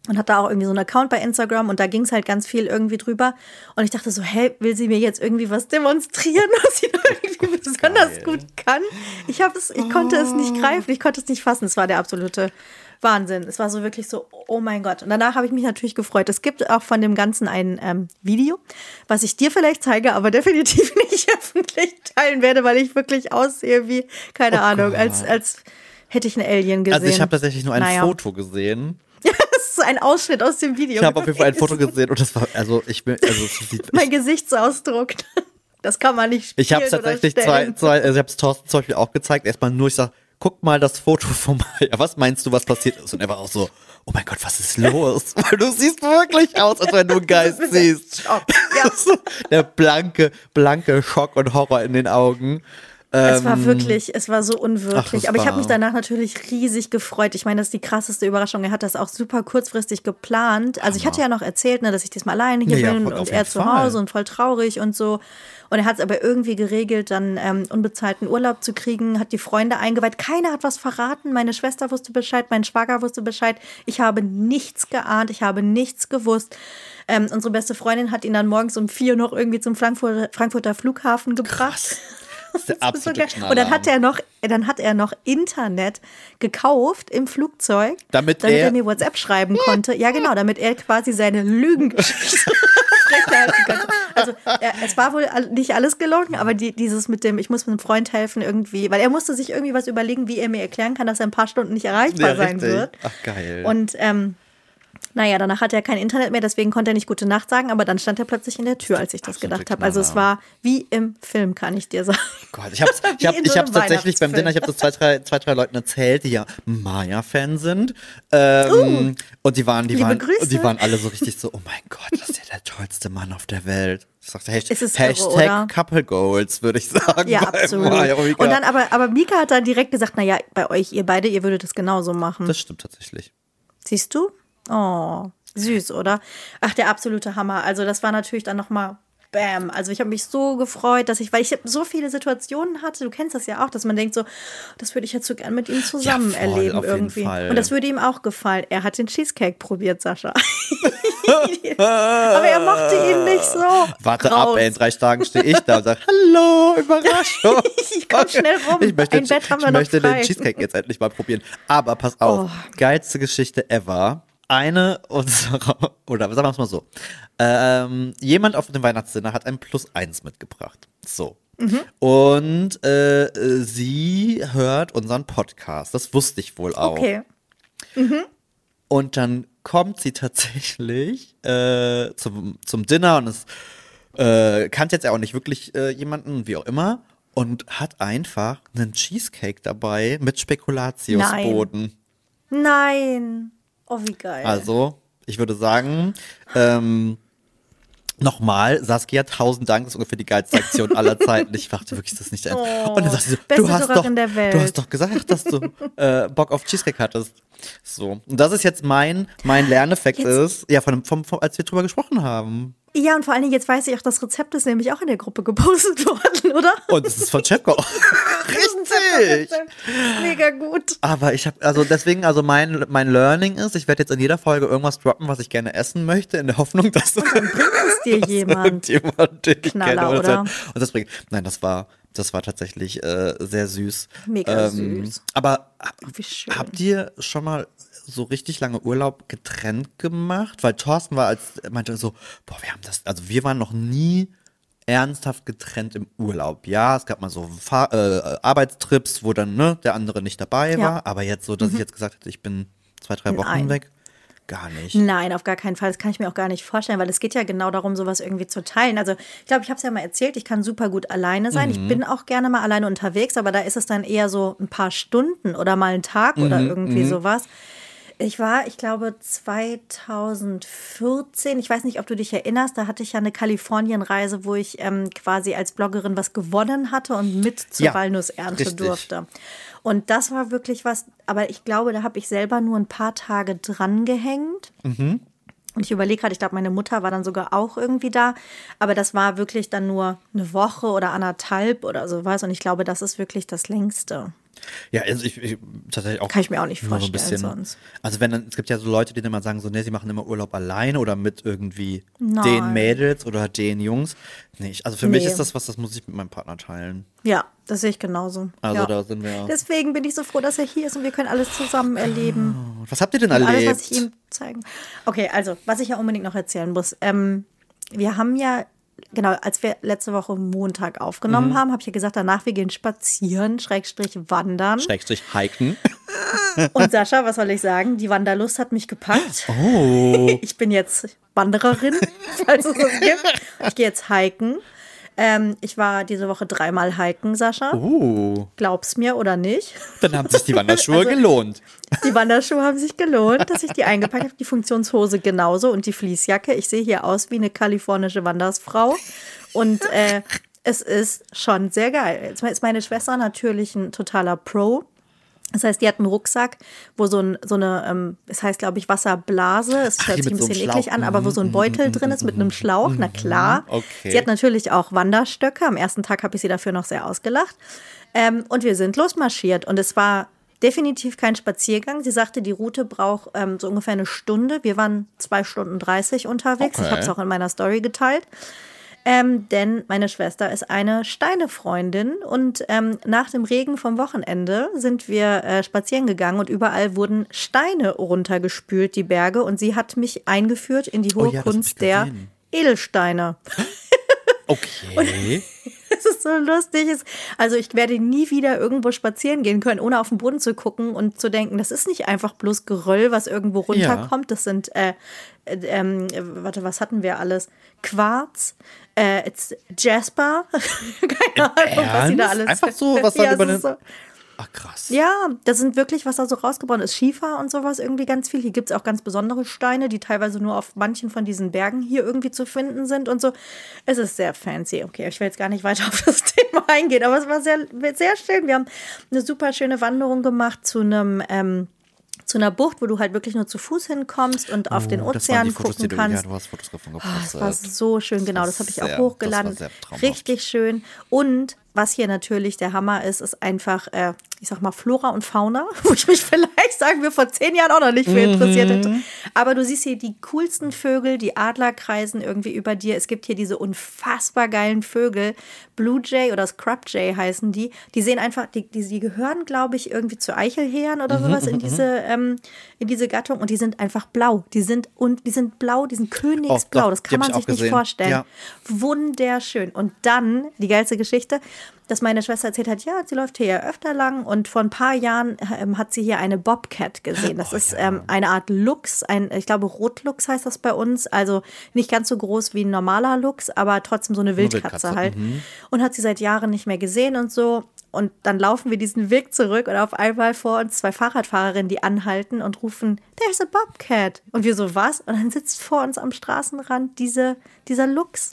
Und hat da auch irgendwie so einen Account bei Instagram und da ging es halt ganz viel irgendwie drüber. Und ich dachte so, hey, will sie mir jetzt irgendwie was demonstrieren, was sie da irgendwie besonders gut kann? Ich habe es, ich konnte es nicht greifen, ich konnte es nicht fassen. Es war der absolute Wahnsinn. Es war so wirklich so, oh mein Gott. Und danach habe ich mich natürlich gefreut. Es gibt auch von dem Ganzen ein ähm, Video, was ich dir vielleicht zeige, aber definitiv nicht öffentlich teilen werde, weil ich wirklich aussehe wie, keine Ahnung, als, als hätte ich einen Alien gesehen. Also ich habe tatsächlich nur ein Naja. Foto gesehen. Das ist ein Ausschnitt aus dem Video. Ich habe auf jeden Fall ein Foto gesehen und das war, also ich bin, also es mein Gesichtsausdruck. Das kann man nicht spielen ich habe tatsächlich oder zwei, zwei, also ich habe es Thorsten zum Beispiel auch gezeigt. Erstmal nur, ich sag, guck mal das Foto von Maya. Was meinst du, was passiert ist? Und er war auch so, oh mein Gott, was ist los? Weil du siehst wirklich aus, als wenn du einen Geist siehst. Schock, ja. Der blanke, blanke Schock und Horror in den Augen. Es war Ähm, wirklich, es war so ach, unwirklich. das Aber ich habe mich danach natürlich riesig gefreut. Ich meine, das ist die krasseste Überraschung. Er hat das auch super kurzfristig geplant. Also ich hatte ja noch erzählt, ne, dass ich diesmal alleine hier Ja, bin und er zu Fall. Hause und voll traurig und so. Und er hat es aber irgendwie geregelt, dann ähm, unbezahlten Urlaub zu kriegen, hat die Freunde eingeweiht. Keiner hat was verraten. Meine Schwester wusste Bescheid, mein Schwager wusste Bescheid. Ich habe nichts geahnt, ich habe nichts gewusst. Ähm, unsere beste Freundin hat ihn dann morgens um vier noch irgendwie zum Frankfurter, Frankfurter Flughafen gebracht. Das ist der so absolute. Knaller. Und dann hat er noch, dann hat er noch Internet gekauft im Flugzeug, Damit damit er- er, mir WhatsApp schreiben konnte. Ja, genau, damit er quasi seine Lügengeschichte aufrechterhalten konnte. Also er, es war wohl nicht alles gelogen, aber die, dieses mit dem, ich muss einem Freund helfen irgendwie, weil er musste sich irgendwie was überlegen, wie er mir erklären kann, dass er ein paar Stunden nicht erreichbar Ja, sein richtig. wird. Ach, geil. Und ähm, naja, danach hatte er kein Internet mehr, deswegen konnte er nicht gute Nacht sagen, aber dann stand er plötzlich in der Tür, als ich das Absolute gedacht habe. Also es war wie im Film, kann ich dir sagen. Gott, ich hab's, ich hab, ich so einem tatsächlich beim. Dinner, ich habe das zwei drei, zwei, drei Leuten erzählt, die ja Maya-Fan sind. Ähm, und die waren, die Uh. Waren, Grüße. die waren alle so richtig so, oh mein Gott, das ist ja der tollste Mann auf der Welt. Ich sagte, Hashtag, irre, Hashtag oder? Couple Goals, würde ich sagen. Ja, absolut. Maya und. Und dann aber, aber Mika hat dann direkt gesagt, naja, bei euch, ihr beide, ihr würdet es genauso machen. das stimmt tatsächlich. Siehst du? Oh, süß, oder? Ach, der absolute Hammer. Also das war natürlich dann nochmal Bam. Also ich habe mich so gefreut, dass ich, weil ich so viele Situationen hatte, du kennst das ja auch, dass man denkt so, das würde ich jetzt so gern mit ihm zusammen Ja, voll, erleben irgendwie. Und das würde ihm auch gefallen. Er hat den Cheesecake probiert, Sascha. Aber er mochte ihn nicht so. Warte Raus. ab, ey, in drei Tagen stehe ich da und sage, hallo, Überraschung. Ich komm schnell rum. Ich möchte, Ein Bett haben ich wir noch möchte frei. den Cheesecake jetzt endlich mal probieren. Aber pass auf, Oh. geilste Geschichte ever. Eine unserer, oder sagen wir es mal so, ähm, jemand auf dem Weihnachtsdinner hat ein Plus eins mitgebracht. So. Mhm. Und äh, sie hört unseren Podcast. Das wusste ich wohl auch. Okay. Und dann kommt sie tatsächlich äh, zum, zum Dinner und es äh, kannte jetzt ja auch nicht wirklich äh, jemanden, wie auch immer, und hat einfach einen Cheesecake dabei mit Spekulatiusboden. Nein. Oh, wie geil. Also, ich würde sagen, ähm, nochmal, Saskia, tausend Dank, das ist ungefähr die geilste Aktion aller Zeiten. Ich dachte wirklich, das ist nicht ernst. Oh, und dann so, beste du hast, doch, der du hast doch gesagt, dass du äh, Bock auf Cheesecake hattest. So, und das ist jetzt mein, mein Lerneffekt Jetzt- ist, ja, von, vom, vom, als wir drüber gesprochen haben. Ja, und vor allen Dingen, jetzt weiß ich auch, das Rezept ist nämlich auch in der Gruppe gepostet worden, oder? Und es ist von Chepko. Richtig. Mega gut. Aber ich habe, also deswegen, also mein, mein Learning ist, ich werde jetzt in jeder Folge irgendwas droppen, was ich gerne essen möchte, in der Hoffnung, dass Bringt es dir jemand? jemand, den ich Knaller, kenne. Und, oder? und das bringt, nein, das war, das war tatsächlich äh, sehr süß. Ähm, Mega süß. Aber schön. habt ihr schon mal so richtig lange Urlaub getrennt gemacht? Weil Thorsten war als, meinte so, boah, wir haben das, also wir waren noch nie ernsthaft getrennt im Urlaub. Ja, es gab mal so Fahr äh, Arbeitstrips, wo dann ne, der andere nicht dabei Ja. Mhm. war, aber jetzt so, dass ich jetzt gesagt hätte, ich bin zwei, drei Wochen Nein. weg, gar nicht. Nein, auf gar keinen Fall. Das kann ich mir auch gar nicht vorstellen, weil es geht ja genau darum, sowas irgendwie zu teilen. Also ich glaube, ich habe es ja mal erzählt, ich kann super gut alleine sein. Mhm. Ich bin auch gerne mal alleine unterwegs, aber da ist es dann eher so ein paar Stunden oder mal einen Tag oder Mhm, irgendwie sowas. Ich war, ich glaube, 2014, ich weiß nicht, ob du dich erinnerst, da hatte ich ja eine Kalifornienreise, wo ich ähm, quasi als Bloggerin was gewonnen hatte und mit zur Ja, Walnussernte richtig. durfte. Und das war wirklich was, aber ich glaube, da habe ich selber nur ein paar Tage dran gehängt. Und ich überlege gerade, ich glaube, meine Mutter war dann sogar auch irgendwie da. Aber das war wirklich dann nur eine Woche oder anderthalb oder sowas. Und ich glaube, das ist wirklich das längste. Ja, also ich, ich tatsächlich auch. Kann ich mir auch nicht nur so ein vorstellen sonst. Also wenn dann, es gibt ja so Leute, die dann immer sagen, so, ne, sie machen immer Urlaub alleine oder mit irgendwie Nein. den Mädels oder den Jungs. Nee, also für mich Nee. ist das was, das muss ich mit meinem Partner teilen. Ja, das sehe ich genauso. Also ja. da sind wir. Deswegen bin ich so froh, dass er hier ist und wir können alles zusammen erleben. was habt ihr denn Und erlebt? alles, was ich ihm zeigen. Okay, also, was ich ja unbedingt noch erzählen muss. Ähm, wir haben ja, genau, als wir letzte Woche Montag Mhm. aufgenommen haben, habe ich ja gesagt, danach wir gehen spazieren, Schrägstrich wandern. Schrägstrich hiken. Und Sascha, was soll ich sagen? Die Wanderlust hat mich gepackt. Oh. Ich bin jetzt Wandererin, falls es das gibt. Ich gehe jetzt hiken. Ähm, ich war diese Woche dreimal hiken, Sascha. Uh. Glaub's mir oder nicht. Dann haben sich die Wanderschuhe Also- gelohnt. Die Wanderschuhe haben sich gelohnt, dass ich die eingepackt habe. Die Funktionshose genauso und die Fließjacke. Ich sehe hier aus wie eine kalifornische Wandersfrau. Und äh, es ist schon sehr geil. Jetzt ist meine Schwester natürlich ein totaler Pro. Das heißt, die hat einen Rucksack, wo so, ein, so eine, ähm, es heißt, glaube ich, Wasserblase. Es hört sich ein mit so bisschen eklig an, aber wo so ein Beutel drin ist mit einem Schlauch, na klar. Okay. Sie hat natürlich auch Wanderstöcke. Am ersten Tag habe ich sie dafür noch sehr ausgelacht. Ähm, und wir sind losmarschiert und es war definitiv kein Spaziergang. Sie sagte, die Route braucht ähm, so ungefähr eine Stunde. Wir waren zwei Stunden 30 unterwegs. Ich Okay. habe es auch in meiner Story geteilt. Ähm, denn meine Schwester ist eine Steinefreundin und ähm, nach dem Regen vom Wochenende sind wir äh, spazieren gegangen und überall wurden Steine runtergespült, die Berge. Und sie hat mich eingeführt in die hohe Oh ja, Kunst der. Edelsteine. Okay. Das ist so lustig. Es- Also ich werde nie wieder irgendwo spazieren gehen können, ohne auf den Boden zu gucken und zu denken, das ist nicht einfach bloß Geröll, was irgendwo runterkommt. Das sind, äh, äh, äh, warte, was hatten wir alles? Quarz, äh, jetzt Jasper, keine Ahnung, was sie da alles. Einfach so, was dann ja, über den- so, Ach krass. ja, das sind wirklich, was da so rausgebrochen ist. Schiefer und sowas irgendwie ganz viel. Hier gibt es auch ganz besondere Steine, die teilweise nur auf manchen von diesen Bergen hier irgendwie zu finden sind und so. Es ist sehr fancy. Okay, ich will jetzt gar nicht weiter auf das Thema eingehen, aber es war sehr, sehr schön. Wir haben eine super schöne Wanderung gemacht zu einem. Ähm, zu einer Bucht, wo du halt wirklich nur zu Fuß hinkommst und auf den Oh, das Ozean Fotos, gucken du, kannst. Ja, du hast Fotos davon Ah, gepostet. Es war so schön, genau. Das habe ich auch hochgeladen. das. Richtig schön. Und was hier natürlich der Hammer ist, ist einfach, äh, ich sag mal, Flora und Fauna, wo ich mich vielleicht, sagen wir, vor zehn Jahren auch noch nicht für interessiert hätte. Aber du siehst hier die coolsten Vögel, die Adler kreisen irgendwie über dir. Es gibt hier diese unfassbar geilen Vögel. Blue Jay oder Scrub Jay heißen die. Die sehen einfach, die, die, die gehören, glaube ich, irgendwie zu Eichelhähern oder sowas in diese, ähm, in diese Gattung. Und die sind einfach blau. Die sind, und die sind blau, die sind königsblau. doch, das kann man ich sich nicht vorstellen. Ja. Wunderschön. Und dann die geilste Geschichte, dass meine Schwester erzählt hat, ja, sie läuft hier ja öfter lang und vor ein paar Jahren ähm, hat sie hier eine Bobcat gesehen. Oh Das ist ähm, eine Art Luchs, ein, ich glaube Rotluchs heißt das bei uns, also nicht ganz so groß wie ein normaler Luchs, aber trotzdem so eine Wildkatze, Wildkatze, halt. Und hat sie seit Jahren nicht mehr gesehen und so. Und dann laufen wir diesen Weg zurück und auf einmal vor uns zwei Fahrradfahrerinnen, die anhalten und rufen, there's a Bobcat. Und wir so, was? Und dann sitzt vor uns am Straßenrand diese, dieser Luchs.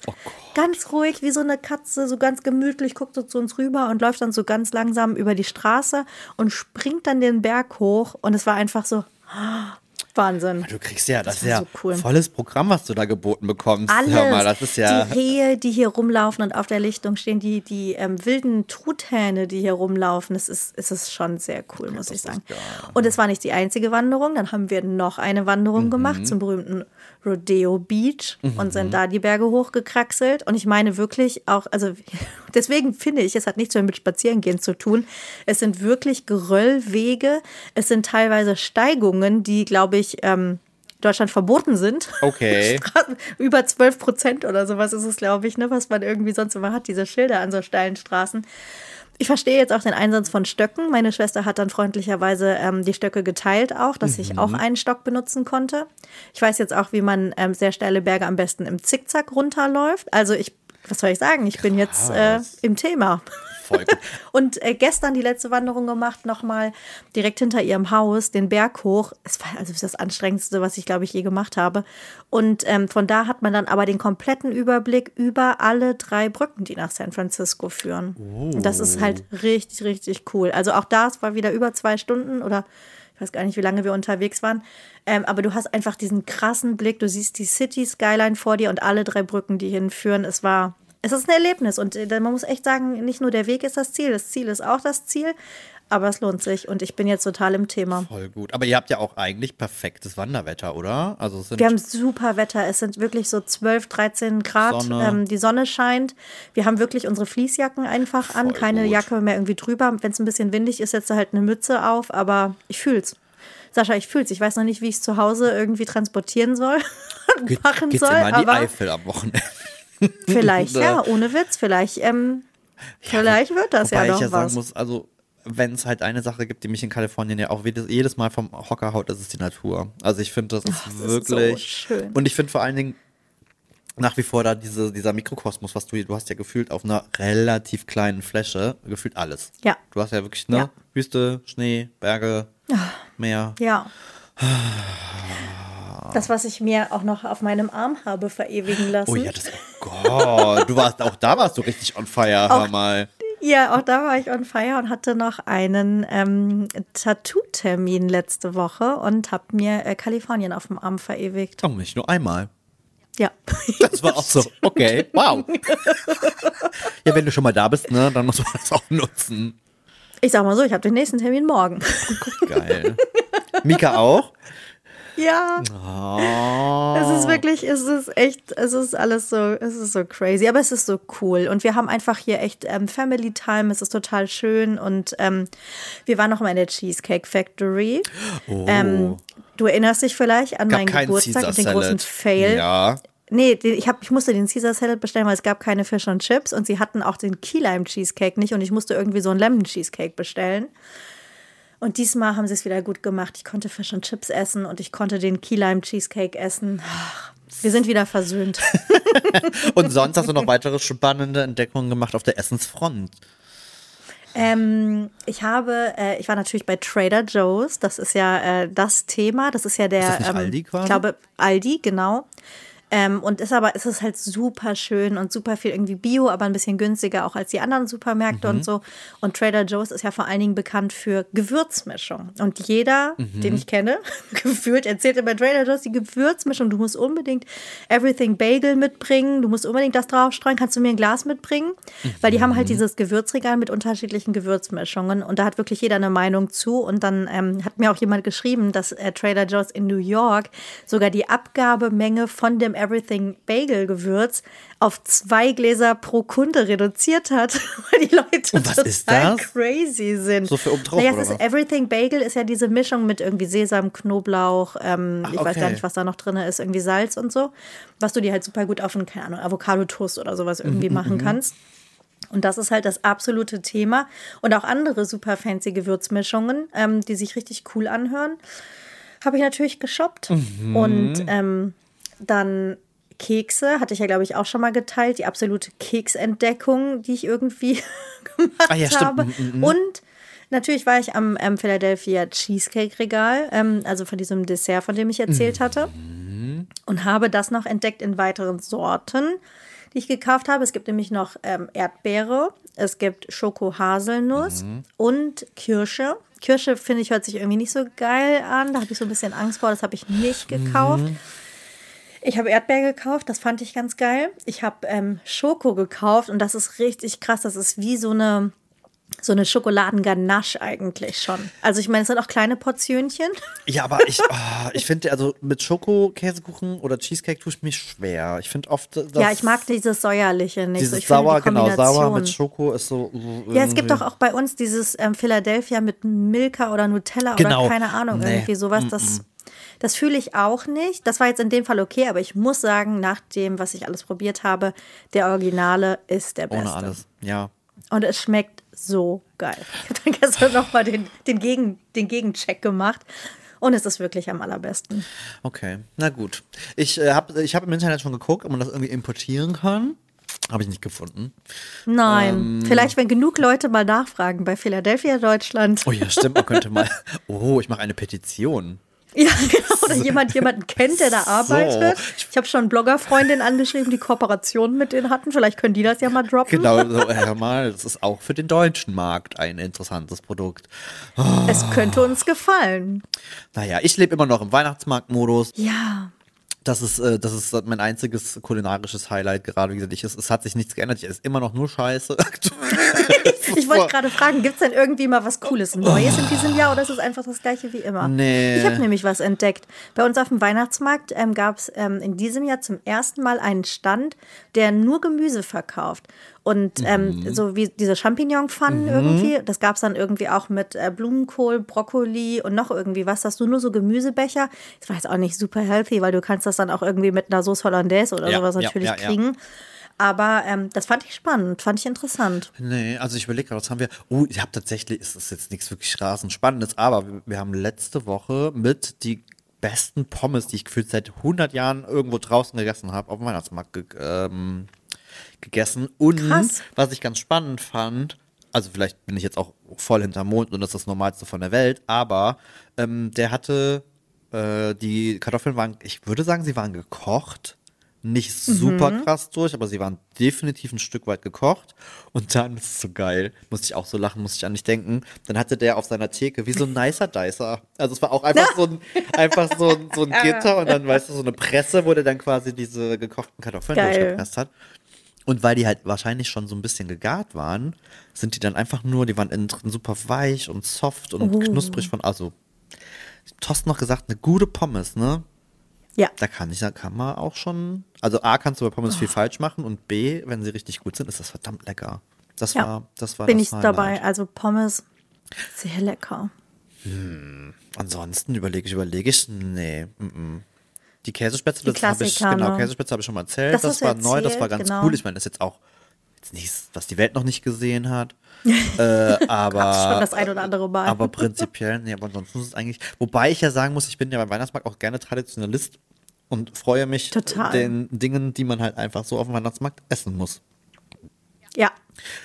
ganz ruhig, wie so eine Katze, so ganz gemütlich, guckt so zu uns rüber und läuft dann so ganz langsam über die Straße und springt dann den Berg hoch. Und es war einfach so, Wahnsinn. Du kriegst ja, das, war ist ja so cool. volles Programm, was du da geboten bekommst. Alles. Hör mal, das ist ja. Die Rehe, die hier rumlaufen und auf der Lichtung stehen, die, die ähm, wilden Truthähne, die hier rumlaufen. Es ist, es ist schon sehr cool, muss ich sagen. Und es war nicht die einzige Wanderung. Dann haben wir noch eine Wanderung Mhm. gemacht zum berühmten Rodeo Beach und sind da die Berge hochgekraxelt. Und ich meine wirklich auch, also deswegen finde ich, es hat nichts mehr mit Spazierengehen zu tun. Es sind wirklich Geröllwege. Es sind teilweise Steigungen, die, glaube ich, ähm, Deutschland verboten sind. Okay. Über 12 Prozent oder sowas ist es, glaube ich, ne, was man irgendwie sonst immer hat, diese Schilder an so steilen Straßen. Ich verstehe jetzt auch den Einsatz von Stöcken. Meine Schwester hat dann freundlicherweise ähm, die Stöcke geteilt auch, dass ich auch einen Stock benutzen konnte. Ich weiß jetzt auch, wie man ähm, sehr steile Berge am besten im Zickzack runterläuft. Also ich, was soll ich sagen, ich bin jetzt äh, Krass. im Thema. Voll gut. Und äh, gestern die letzte Wanderung gemacht, nochmal direkt hinter ihrem Haus, den Berg hoch. Es war also das anstrengendste, was ich, glaube ich, je gemacht habe. Und ähm, von da hat man dann aber den kompletten Überblick über alle drei Brücken, die nach San Francisco führen. Und das ist halt richtig, richtig cool. Also auch das war wieder über zwei Stunden oder ich weiß gar nicht, wie lange wir unterwegs waren. Ähm, aber du hast einfach diesen krassen Blick. Du siehst die City Skyline vor dir und alle drei Brücken, die hinführen. Es war, es ist ein Erlebnis. Und äh, man muss echt sagen, nicht nur der Weg ist das Ziel, das Ziel ist auch das Ziel. Aber es lohnt sich und ich bin jetzt total im Thema. Voll gut. Aber ihr habt ja auch eigentlich perfektes Wanderwetter, oder? Also Wir haben super Wetter. Es sind wirklich so 12, 13 Grad. Sonne. Ähm, die Sonne scheint. Wir haben wirklich unsere Fließjacken einfach an. Voll Keine gut. Jacke mehr irgendwie drüber. Wenn es ein bisschen windig ist, setzt du halt eine Mütze auf. Aber ich fühl's. Sascha, ich fühl's. Ich weiß noch nicht, wie ich es zu Hause irgendwie transportieren soll Geht, machen geht's soll. immer in die Eifel am Wochenende. Vielleicht, ja, ohne Witz. Vielleicht, ähm, vielleicht wird das ja ich noch ja was. sagen muss, also wenn es halt eine Sache gibt, die mich in Kalifornien ja auch jedes, Mal vom Hocker haut, das ist die Natur. Also ich finde, das ist Ach, das ist wirklich so schön. und ich finde vor allen Dingen nach wie vor da diese, dieser Mikrokosmos, was du, du hast ja gefühlt auf einer relativ kleinen Fläche, gefühlt alles. Ja. Du hast ja wirklich, ne? Ja. Wüste, Schnee, Berge, Meer. Ja. Das, was ich mir auch noch auf meinem Arm habe verewigen lassen. Oh ja, das ist Gott, du warst auch da warst du richtig on fire, hör mal. Ja, auch da war ich on fire und hatte noch einen ähm, Tattoo-Termin letzte Woche und habe mir äh, Kalifornien auf dem Arm verewigt. Oh, nicht nur einmal. Ja. Das war auch so, okay, wow. Ja, wenn du schon mal da bist, ne, dann muss man das auch nutzen. Ich sag mal so, ich habe den nächsten Termin morgen. Geil. Mika auch? Ja. Oh. Es ist wirklich, es ist echt, es ist alles so, es ist so crazy, aber es ist so cool. Und wir haben einfach hier echt ähm, Family Time, es ist total schön. Und ähm, wir waren noch mal in der Cheesecake Factory. Oh. Ähm, du erinnerst dich vielleicht an Gab meinen Geburtstag und den großen. Fail. Ja. Nee, ich, hab, ich musste den Caesar Salad bestellen, weil es gab keine Fish und Chips und sie hatten auch den Key Lime Cheesecake nicht und ich musste irgendwie so einen Lemon Cheesecake bestellen. Und diesmal haben sie es wieder gut gemacht. Ich konnte Fish und Chips essen und ich konnte den Key Lime Cheesecake essen. Wir sind wieder versöhnt. Und sonst hast du noch weitere spannende Entdeckungen gemacht auf der Essensfront. Ähm, ich habe, äh, ich war natürlich bei Trader Joe's. Das ist ja äh, das Thema. Das ist ja der, Ist das nicht ähm, Aldi quasi? ich glaube Aldi, genau. Ähm, und ist aber, ist es halt super schön und super viel irgendwie Bio, aber ein bisschen günstiger auch als die anderen Supermärkte Mhm. und so. Und Trader Joe's ist ja vor allen Dingen bekannt für Gewürzmischung. Und jeder, Mhm. den ich kenne, gefühlt erzählt immer Trader Joe's die Gewürzmischung. Du musst unbedingt Everything Bagel mitbringen. Du musst unbedingt das draufstreuen. Kannst du mir ein Glas mitbringen? Weil die haben Mhm. halt dieses Gewürzregal mit unterschiedlichen Gewürzmischungen. Und da hat wirklich jeder eine Meinung zu. Und dann ähm, hat mir auch jemand geschrieben, dass äh, Trader Joe's in New York sogar die Abgabemenge von dem Everything Bagel Gewürz auf zwei Gläser pro Kunde reduziert hat, weil die Leute Und was total crazy sind. So für obendrauf, naja, es oder ist? Everything Bagel ist ja diese Mischung mit irgendwie Sesam, Knoblauch, ähm, Ach, ich weiß gar okay. nicht, was da noch drin ist, irgendwie Salz und so, was du dir halt super gut auf einen, keine Ahnung, Avocado-Toast oder sowas Mhm, irgendwie machen kannst. Und das ist halt das absolute Thema. Und auch andere super fancy Gewürzmischungen, ähm, die sich richtig cool anhören, habe ich natürlich geshoppt. Mhm. Und ähm, dann Kekse, hatte ich ja, glaube ich, auch schon mal geteilt. Die absolute Keksentdeckung, die ich irgendwie gemacht Ah ja, habe. Und natürlich war ich am ähm, Philadelphia Cheesecake Regal, ähm, also von diesem Dessert, von dem ich erzählt hatte. Und habe das noch entdeckt in weiteren Sorten, die ich gekauft habe. Es gibt nämlich noch ähm, Erdbeere, es gibt Schoko-Haselnuss und Kirsche. Kirsche, finde ich, hört sich irgendwie nicht so geil an. Da habe ich so ein bisschen Angst vor, das habe ich nicht gekauft. Ich habe Erdbeer gekauft, das fand ich ganz geil. Ich habe ähm, Schoko gekauft und das ist richtig krass. Das ist wie so eine, so eine Schokoladenganache eigentlich schon. Also ich meine, es sind auch kleine Portionchen. Ja, aber ich, oh, ich finde, also mit Schoko, Käsekuchen oder Cheesecake tue ich mich schwer. Ich finde oft, dass ja, ich mag dieses säuerliche nicht. so. dieses finde sauer, die genau, sauer mit Schoko ist so. Ja, es gibt irgendwie- doch auch bei uns dieses ähm, Philadelphia mit Milka oder Nutella Genau. oder keine Ahnung, Nee. irgendwie sowas. Das, das fühle ich auch nicht. Das war jetzt in dem Fall okay, aber ich muss sagen, nach dem, was ich alles probiert habe, der Originale ist der beste. Ohne alles, ja. Und es schmeckt so geil. Ich habe dann gestern nochmal den, den, Gegen, den Gegencheck gemacht. Und es ist wirklich am allerbesten. Okay, na gut. Ich äh, habe ich hab im Internet schon geguckt, ob man das irgendwie importieren kann. Habe ich nicht gefunden. Nein, Ähm. vielleicht, wenn genug Leute mal nachfragen bei Philadelphia, Deutschland. Oh ja, stimmt, man könnte mal. Oh, ich mache eine Petition. Ja, genau. Oder jemand jemanden kennt, der da arbeitet. So. Ich habe schon Bloggerfreundin angeschrieben, die Kooperationen mit denen hatten. Vielleicht können die das ja mal droppen. Genau, so, hör mal, das ist auch für den deutschen Markt ein interessantes Produkt. Es könnte uns gefallen. Naja, ich lebe immer noch im Weihnachtsmarktmodus. Ja. Das ist, äh, das ist mein einziges kulinarisches Highlight gerade. Wie gesagt, ich, es, es hat sich nichts geändert. Ich esse immer noch nur Scheiße. Ich wollte gerade fragen, gibt es denn irgendwie mal was Cooles Neues in diesem Jahr oder ist es einfach das gleiche wie immer? Nee. Ich habe nämlich was entdeckt. Bei uns auf dem Weihnachtsmarkt ähm, gab es ähm, in diesem Jahr zum ersten Mal einen Stand, der nur Gemüse verkauft. Und ähm, so wie diese Champignon-Pfannen irgendwie, das gab es dann irgendwie auch mit äh, Blumenkohl, Brokkoli und noch irgendwie was. Hast du nur so Gemüsebecher? Das war jetzt auch nicht super healthy, weil du kannst das dann auch irgendwie mit einer Sauce Hollandaise oder Ja, sowas ja, natürlich ja, ja. kriegen. Aber ähm, das fand ich spannend, fand ich interessant. Nee, also ich überlege gerade, was haben wir. Oh, ich habe tatsächlich, es ist jetzt nichts wirklich rasend Spannendes, aber wir, wir haben letzte Woche mit die besten Pommes, die ich gefühlt seit 100 Jahren irgendwo draußen gegessen habe, auf dem Weihnachtsmarkt ge ähm, gegessen. Und Krass. was ich ganz spannend fand, also vielleicht bin ich jetzt auch voll hinterm Mond und das ist das Normalste von der Welt, aber ähm, der hatte, äh, die Kartoffeln waren, ich würde sagen, sie waren gekocht. Nicht super krass durch, aber sie waren definitiv ein Stück weit gekocht. Und dann das ist so geil, musste ich auch so lachen, musste ich an mich denken. Dann hatte der auf seiner Theke wie so ein nicer Dicer. Also es war auch einfach so ein, einfach so ein, so ein Gitter und dann, weißt du, so eine Presse, wo der dann quasi diese gekochten Kartoffeln Geil. durchgepresst hat. Und weil die halt wahrscheinlich schon so ein bisschen gegart waren, sind die dann einfach nur, die waren innen drin super weich und soft und Oh. knusprig von, also, Thorsten noch gesagt, eine gute Pommes, ne? Ja. Da kann ich, da kann man auch schon, also A, kannst du bei Pommes Oh. viel falsch machen und B, wenn sie richtig gut sind, ist das verdammt lecker. Das Ja. war, das war Bin das ich Highlight. dabei. Also Pommes, sehr lecker. Ansonsten überlege ich, überlege ich, nee, mm -mm. Die Käsespätzle, Die das habe ich, genau, ne? Käsespätzle habe ich schon mal erzählt. Das Das, war neu, das war erzählt, ganz genau. cool. Ich meine, das ist jetzt auch jetzt nichts, was die Welt noch nicht gesehen hat. äh, aber, schon das ein oder andere Mal. aber prinzipiell, nee, aber ansonsten ist es eigentlich, wobei ich ja sagen muss, ich bin ja beim Weihnachtsmarkt auch gerne Traditionalist und freue mich Total. den Dingen, die man halt einfach so auf dem Weihnachtsmarkt essen muss. Ja.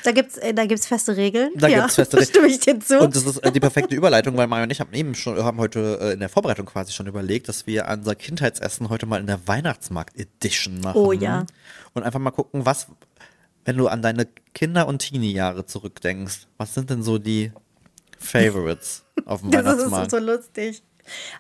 Da gibt's, äh, da gibt's feste Regeln. Da ja, gibt's feste Regeln. stimme ich dir zu. Und das ist äh, die perfekte Überleitung, weil Mario und ich haben eben schon, haben heute äh, in der Vorbereitung quasi schon überlegt, dass wir unser Kindheitsessen heute mal in der Weihnachtsmarkt-Edition machen. Oh ja. Und einfach mal gucken, was, wenn du an deine Kinder- und Teenie-Jahre zurückdenkst, was sind denn so die Favorites auf dem Das ist Weihnachtsmarkt? so lustig.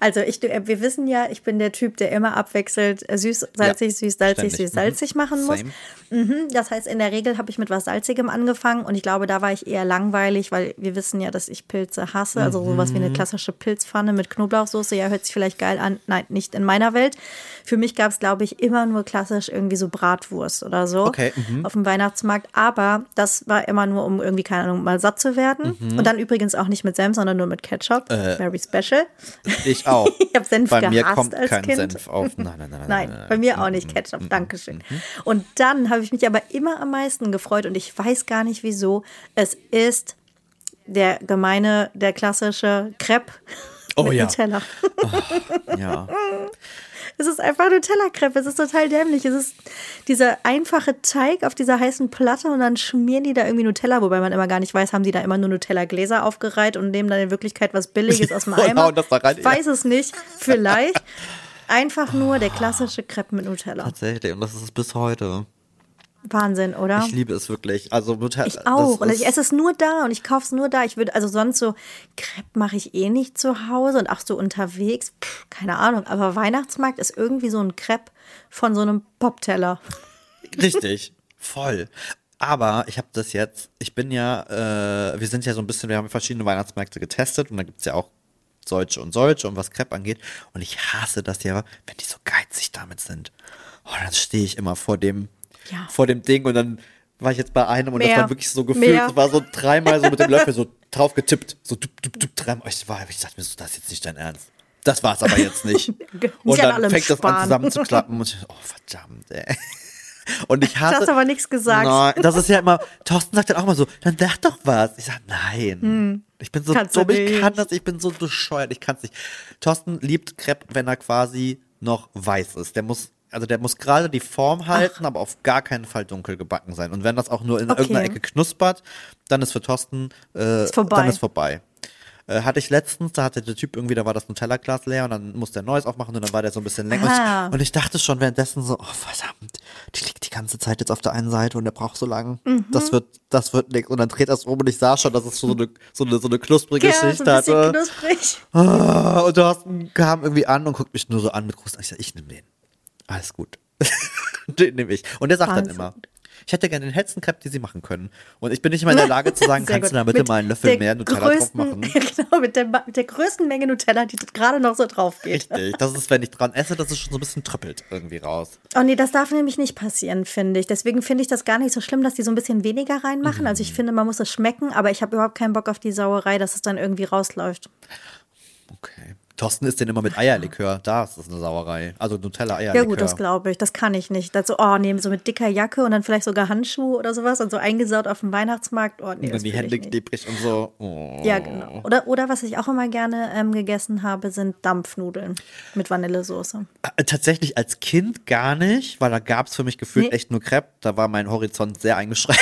Also ich, äh, wir wissen ja, ich bin der Typ, der immer abwechselnd äh, süß, salzig, süß, salzig, ständig. süß, salzig machen muss. Same. Mhm, das heißt, in der Regel habe ich mit was Salzigem angefangen und ich glaube, da war ich eher langweilig, weil wir wissen ja, dass ich Pilze hasse. Also sowas wie Mhm. eine klassische Pilzpfanne mit Knoblauchsoße. Ja, hört sich vielleicht geil an. Nein, nicht in meiner Welt. Für mich gab es, glaube ich, immer nur klassisch irgendwie so Bratwurst oder so Okay, mhm. auf dem Weihnachtsmarkt. Aber das war immer nur, um irgendwie, keine Ahnung, mal satt zu werden. Mhm. Und dann übrigens auch nicht mit Senf, sondern nur mit Ketchup. Very special. Ich auch. Ich habe Senf Bei mir kommt als kein Kind. Senf auf. Nein, nein, nein. nein, Nein, bei mir auch Mhm, nicht mhm, Ketchup. mhm, Dankeschön. mhm. Und dann habe ich mich aber immer am meisten gefreut und ich weiß gar nicht wieso. Es ist der gemeine, der klassische Crepe Oh mit ja. Nutella. Ja. Es ist einfach Nutella-Crepe. Es ist total dämlich. Es ist dieser einfache Teig auf dieser heißen Platte und dann schmieren die da irgendwie Nutella, wobei man immer gar nicht weiß, haben die da immer nur Nutella-Gläser aufgereiht und nehmen dann in Wirklichkeit was Billiges aus dem Und Eimer. das da rein, ich weiß es nicht. Vielleicht. Einfach nur der klassische Crepe mit Nutella. Tatsächlich. Und das ist es bis heute. Wahnsinn, oder? Ich liebe es wirklich. Also Nutella. Ich auch. Und ich ist- esse es nur da und ich kaufe es nur da. Ich würde, also sonst so, Crepe mache ich eh nicht zu Hause und auch so unterwegs, pff, keine Ahnung. Aber Weihnachtsmarkt ist irgendwie so ein Crepe von so einem Popteller. Richtig, voll. Aber ich habe das jetzt, ich bin ja, äh, wir sind ja so ein bisschen, wir haben verschiedene Weihnachtsmärkte getestet und da gibt's ja auch solche und solche und was Crepe angeht. Und ich hasse das ja, wenn die so geizig damit sind. Oh, dann stehe ich immer vor dem, Ja. vor dem Ding und dann war ich jetzt bei einem und das Mehr. war wirklich so gefühlt, Mehr. es war so dreimal so mit dem Löffel so drauf getippt. So dup, dup, dup, dreimal. Ich, war, ich dachte mir so, das ist jetzt nicht dein Ernst. Das war's aber jetzt nicht. Nicht Und an dann fängt das an sparen. zusammenzuklappen und ich, oh verdammt, ey. Und ich hasse. hast aber nichts gesagt. Nein, das ist ja immer, Thorsten sagt dann auch mal so, dann sag doch was. Ich sag, nein. Ich bin so Hm. Kannst du dumm, ich kann das, ich bin so bescheuert, ich kann's nicht. Thorsten liebt Crepe, wenn er quasi noch weiß ist. Der muss, also der muss gerade die Form halten, aber auf gar keinen Fall dunkel gebacken sein. Und wenn das auch nur in Okay. irgendeiner Ecke knuspert, dann ist für Thorsten, äh, Ist vorbei. dann ist vorbei. Äh, hatte ich letztens, da hatte der Typ irgendwie, da war das Nutella-Glas leer und dann musste er ein neues aufmachen und dann war der so ein bisschen länger. Und Ah. ich, und ich dachte schon währenddessen so, oh verdammt, die liegt die ganze Zeit jetzt auf der einen Seite und der braucht so lang. Mhm. Das wird, das wird nichts. Und dann dreht er es um und ich sah schon, dass es so eine, so eine, so eine knusprige Ja, so Schicht ein bisschen hatte. knusprig. Ah, und Thorsten kam irgendwie an und guckt mich nur so an mit großen. Ich sag, ich nehme den. Alles gut. den nehme ich. Und der sagt dann Wahnsinn. immer, ich hätte gerne den hellsten Crepe, die sie machen können. Und ich bin nicht mal in der Lage zu sagen, kannst du gut. da bitte Mit mal einen Löffel mehr Nutella drauf größten, machen? Genau, mit der, mit der größten Menge Nutella, die gerade noch so drauf geht. Richtig. Das ist, wenn ich dran esse, dass es schon so ein bisschen tröppelt irgendwie raus. Oh nee, das darf nämlich nicht passieren, finde ich. Deswegen finde ich das gar nicht so schlimm, dass die so ein bisschen weniger reinmachen. Also Mhm. ich finde, man muss es schmecken, aber ich habe überhaupt keinen Bock auf die Sauerei, dass es dann irgendwie rausläuft. Thorsten isst den immer mit Eierlikör. Da ist das eine Sauerei. Also Nutella-Eierlikör. Ja gut, das glaube ich. Das kann ich nicht. So, oh nee, so mit dicker Jacke und dann vielleicht sogar Handschuhe oder sowas und so eingesaut auf dem Weihnachtsmarkt. Oh nee, Und dann die Hände klebrig und so. Oh. Ja, genau. Oder, oder was ich auch immer gerne ähm, gegessen habe, sind Dampfnudeln mit Vanillesoße. Äh, Tatsächlich als Kind gar nicht, weil da gab es für mich gefühlt Nee. echt nur Crepe. Da war mein Horizont sehr eingeschränkt.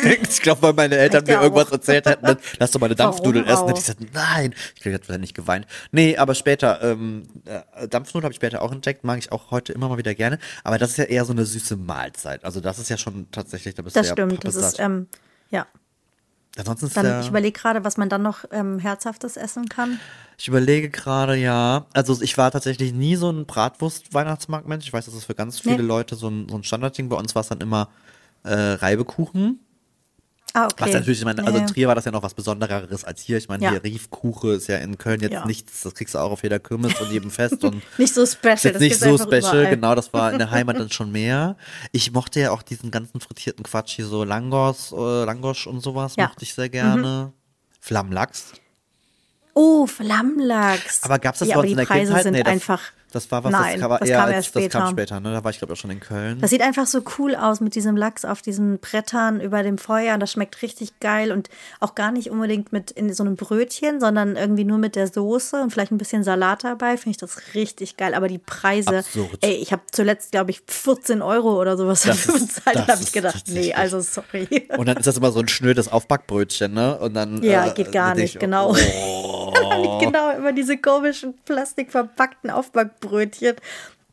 Ausdenkt. Ich glaube, weil meine Eltern mir irgendwas erzählt hätten, dann lass doch meine Dampfnudeln essen. Auch? ich gesagt, nein. Ich glaube, ich hätte nicht geweint. Nee, aber später, ähm, äh, Dampfnudeln habe ich später auch entdeckt, mag ich auch heute immer mal wieder gerne. Aber das ist ja eher so eine süße Mahlzeit. Also das ist ja schon tatsächlich, da bist Das du ja stimmt. Das ist, ähm, ja. Ansonsten ist Dann, der, ich überlege gerade, was man dann noch ähm, Herzhaftes essen kann. Ich überlege gerade, ja. Also ich war tatsächlich nie so ein Bratwurst-Weihnachtsmarktmensch. Ich weiß, das ist für ganz viele Nee. Leute so ein, so ein Standardding. Bei uns war es dann immer äh, Reibekuchen. Ah, okay. Was natürlich, ich meine, also in. Trier war das ja noch was Besondereres als hier. Ich meine, Ja. hier Riefkuche ist ja in Köln jetzt Ja. nichts, das kriegst du auch auf jeder Kirmes und jedem Fest und Nicht so special. nicht so special, überall. genau, das war in der Heimat dann schon mehr. Ich mochte ja auch diesen ganzen frittierten Quatsch hier, so Langos, äh, Langosch und sowas, Ja. Mhm. mochte ich sehr gerne. Flammlachs. Oh, Flammlachs. Aber gab es das ja, bei uns in der Preise Kindheit? sind Nee, das, einfach. Das war was, Nein, das kam das eher kam als, erst das kam später. später, ne? Da war ich glaube ich auch schon in Köln. Das sieht einfach so cool aus mit diesem Lachs auf diesen Brettern über dem Feuer. Und das schmeckt richtig geil und auch gar nicht unbedingt mit in so einem Brötchen, sondern irgendwie nur mit der Soße und vielleicht ein bisschen Salat dabei. Finde ich das richtig geil. Aber die Preise, Absurd. ey, ich habe zuletzt, glaube ich, 14 Euro oder sowas dafür bezahlt. Da habe ich gedacht, nee, also sorry. Und dann ist das immer so ein schnödes Aufbackbrötchen, ne? Und dann Ja, äh, geht gar nicht, ich, genau. Oh. Genau, immer diese komischen plastikverpackten Aufbackbrötchen.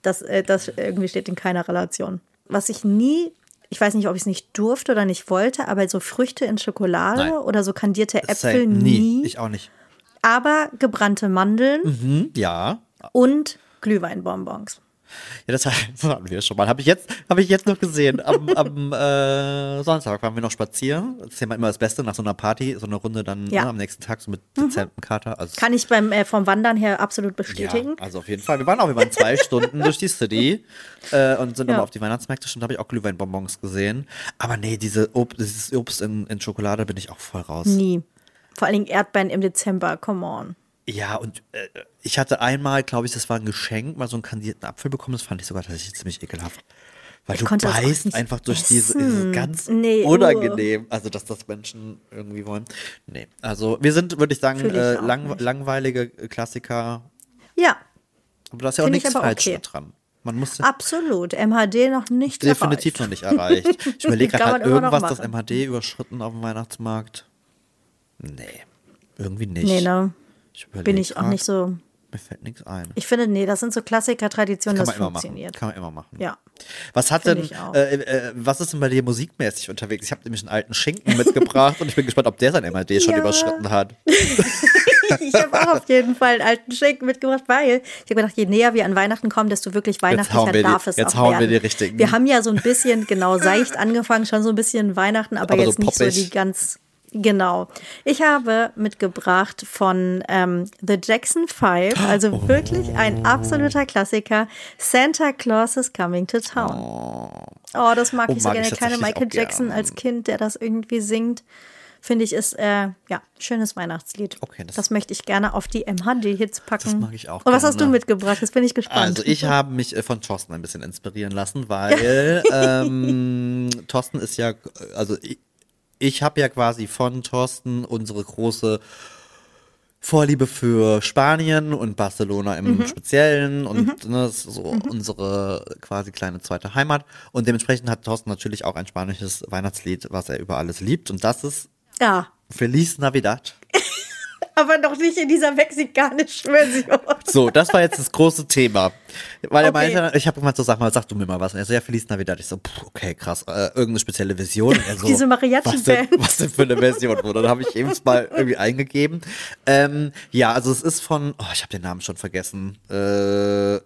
Das, äh, das irgendwie steht in keiner Relation. Was ich nie, ich weiß nicht, ob ich es nicht durfte oder nicht wollte, aber so Früchte in Schokolade Nein. oder so kandierte. Äpfel nie. nie. Ich auch nicht. aber gebrannte Mandeln Hm, ja. und Glühweinbonbons. Ja, das hatten wir schon mal. Habe ich jetzt, habe ich jetzt noch gesehen. Am, am äh, Sonntag waren wir noch spazieren. Das ist ja immer das Beste nach so einer Party, so eine Runde dann Ja. Mhm. ne, am nächsten Tag so mit dezenten Kater. Also Kann ich beim äh, vom Wandern her absolut Ja, bestätigen. also auf jeden Fall. Wir waren auch, wir waren zwei Stunden durch die City äh, und sind Ja. nochmal auf die Weihnachtsmärkte und da habe ich auch Glühweinbonbons gesehen. Aber nee, diese Ob dieses Obst in, in Schokolade bin ich auch voll raus. Nie. Vor allen Dingen Erdbeeren im Dezember, come on. Ja, und äh, ich hatte einmal, glaube ich, das war ein Geschenk, mal so einen kandierten Apfel bekommen. Das fand ich sogar tatsächlich ziemlich ekelhaft. Weil Ich du beißt einfach durch diese, essen. diese ganz Nee, uh. unangenehm, also dass das Menschen irgendwie wollen. Nee, also wir sind, würde ich sagen, ich äh, lang, langweilige Klassiker. Ja, Aber da ist ja auch Find nichts falsch okay. dran. Man muss absolut. MHD noch nicht definitiv erreicht. noch nicht erreicht. Ich überlege gerade, hat irgendwas das. MHD überschritten auf dem Weihnachtsmarkt? Nee, irgendwie nicht. Nee, ne? Ich Bin ich auch grad. nicht so. Mir fällt nichts ein. Ich finde, nee, das sind so Klassiker-Traditionen, das man immer machen. funktioniert. Kann man immer machen. Ja. Was hat Find denn, auch. äh, äh, was ist denn bei dir musikmäßig unterwegs? Ich habe nämlich einen alten Schinken mitgebracht und ich bin gespannt, ob der sein MAD schon Ja. überschritten hat. Ich habe auch auf jeden Fall einen alten Schenken mitgebracht, weil ich habe gedacht, je näher wir an Weihnachten kommen, desto wirklich weihnachtlicher wir die- darf es jetzt auch hauen wir werden. die richtigen. Wir haben ja so ein bisschen, genau, seicht angefangen, schon so ein bisschen Weihnachten, aber, Aber so jetzt nicht so die ganz, genau. Ich habe mitgebracht von ähm, The Jackson Five, also Oh. wirklich ein absoluter Klassiker, Santa Claus is Coming to Town. Oh, das mag Oh, ich so mag gerne. ich kleine Michael Jackson gern. als Kind, der das irgendwie singt, finde ich, ist äh, ja schönes Weihnachtslied. Okay, das- das, möchte ich gerne auf die MHD-Hits packen. Das mag ich auch Und was hast du gerne. mitgebracht? Jetzt bin ich gespannt. Also ich habe mich äh, von Thorsten ein bisschen inspirieren lassen, weil ähm, Thorsten ist ja, also ich, ich habe ja quasi von Thorsten unsere große Vorliebe für Spanien und Barcelona im Speziellen und ne, das ist so unsere quasi kleine zweite Heimat. Und dementsprechend hat Thorsten natürlich auch ein spanisches Weihnachtslied, was er über alles liebt. Und das ist ja, Feliz Navidad. aber noch nicht in dieser mexikanischen Version. So, das war jetzt das große Thema. Weil er Okay. meinte, ich habe gemeint so, sag mal, sag du mir mal was. Und er so, ja, Feliz Navidad. Ich so, pff, okay, krass, äh, irgendeine spezielle Version. Er so, Diese Mariachi-Band. was denn, was denn für eine Version? Und dann habe ich eben mal irgendwie eingegeben. Ähm, ja, also es ist von, oh, ich habe den Namen schon vergessen. Äh,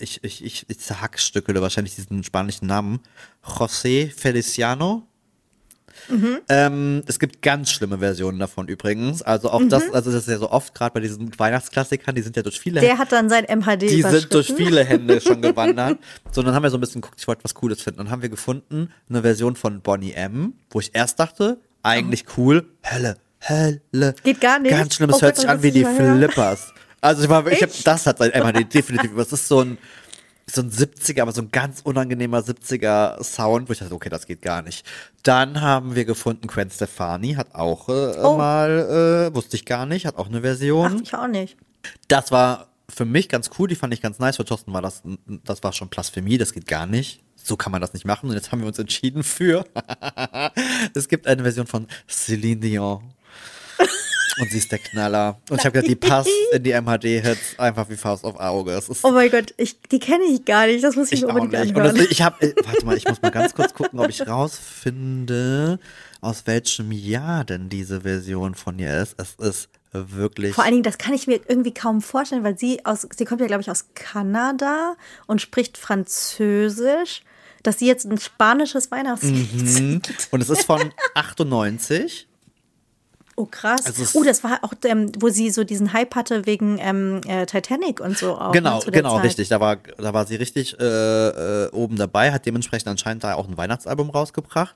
ich, ich, ich, ich zerhackstückele wahrscheinlich diesen spanischen Namen. José Feliciano. Ähm, es gibt ganz schlimme Versionen davon übrigens. Also auch das, also das ist ja so oft gerade bei diesen Weihnachtsklassikern, die sind ja durch viele Der hat dann sein MHD die sind durch viele Hände schon gewandert. So, dann haben wir so ein bisschen geguckt, ich wollte was Cooles finden. Und dann haben wir gefunden, eine Version von Bonnie M, wo ich erst dachte, eigentlich cool, Hölle, Hölle. Geht gar nicht. Ganz schlimm, es Oh hört Gott, sich das an wie die. Flippers. Also ich war, ich hab, das hat sein MHD definitiv, das ist so ein, so ein 70er, aber so ein ganz unangenehmer 70er Sound, wo ich dachte, okay, das geht gar nicht. Dann haben wir gefunden, Gwen Stefani hat auch äh, Oh. mal, äh, wusste ich gar nicht, hat auch eine Version. Ach, ich auch nicht. Das war für mich ganz cool, die fand ich ganz nice. Für Thorsten war das, das war schon Blasphemie, das geht gar nicht. So kann man das nicht machen. Und jetzt haben wir uns entschieden für. es gibt eine Version von Celine Dion. Und sie ist der Knaller. Und ich habe gedacht, die passt in die MHD-Hits einfach wie Faust auf Auge. Oh mein Gott, ich, die kenne ich gar nicht. Das muss ich, ich mir auch unbedingt nicht. Anhören. das, ich habe, warte mal, ich muss mal ganz kurz gucken, ob ich rausfinde, aus welchem Jahr denn diese Version von ihr ist. Es ist wirklich. Vor allen Dingen, das kann ich mir irgendwie kaum vorstellen, weil sie aus, sie kommt ja, glaube ich, aus Kanada und spricht Französisch, dass sie jetzt ein spanisches Weihnachtslied Mhm. Und es ist von 98. Oh, krass. Also oh, das war auch, ähm, wo sie so diesen Hype hatte wegen ähm, äh, Titanic und so auch. Genau, ne, zu der genau, Zeit. richtig. Da war, da war sie richtig äh, äh, oben dabei, hat dementsprechend anscheinend da auch ein Weihnachtsalbum rausgebracht.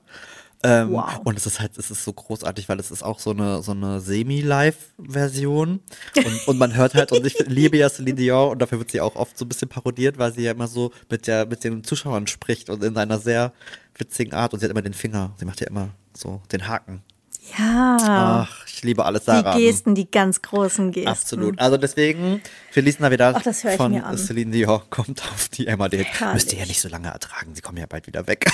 Ähm, Wow. Und es ist halt, es ist so großartig, weil es ist auch so eine, so eine Semi-Live-Version. Und, und man hört halt, und ich liebe ja Celine Dion und dafür wird sie auch oft so ein bisschen parodiert, weil sie ja immer so mit der, mit den Zuschauern spricht und in einer sehr witzigen Art und sie hat immer den Finger, sie macht ja immer so den Haken. Ja, Ach, ich liebe alles die daran. Gesten, die ganz großen Gesten. Absolut. Also deswegen, Feliz Navidad Ach, das ich von mir an. Celine Dion kommt auf die MAD. Müsst ihr ja nicht so lange ertragen, sie kommen ja bald wieder weg.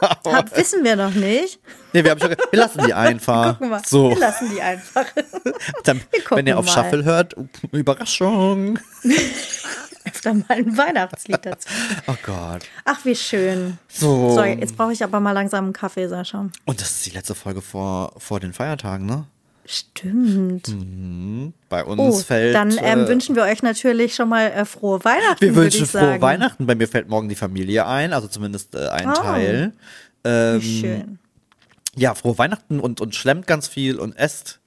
Hab, wissen wir noch nicht. nee, wir, haben schon, wir lassen die einfach. Gucken wir. So, Wir lassen die einfach. dann, wir gucken wenn ihr auf mal. Shuffle hört, Überraschung. Öfter mal ein Weihnachtslied dazu. Oh Gott. Ach, wie schön. So. So, jetzt brauche ich aber mal langsam einen Kaffee, Sascha. Und das ist die letzte Folge vor, vor den Feiertagen, ne? Stimmt. Bei uns Oh, fällt. dann ähm, äh, wünschen wir euch natürlich schon mal äh, frohe Weihnachten. wir wünschen frohe. Weihnachten. Bei mir fällt morgen die Familie ein, also zumindest äh, ein Oh. Teil. Ähm, Wie schön. Ja, frohe Weihnachten und, und schlemmt ganz viel und esst.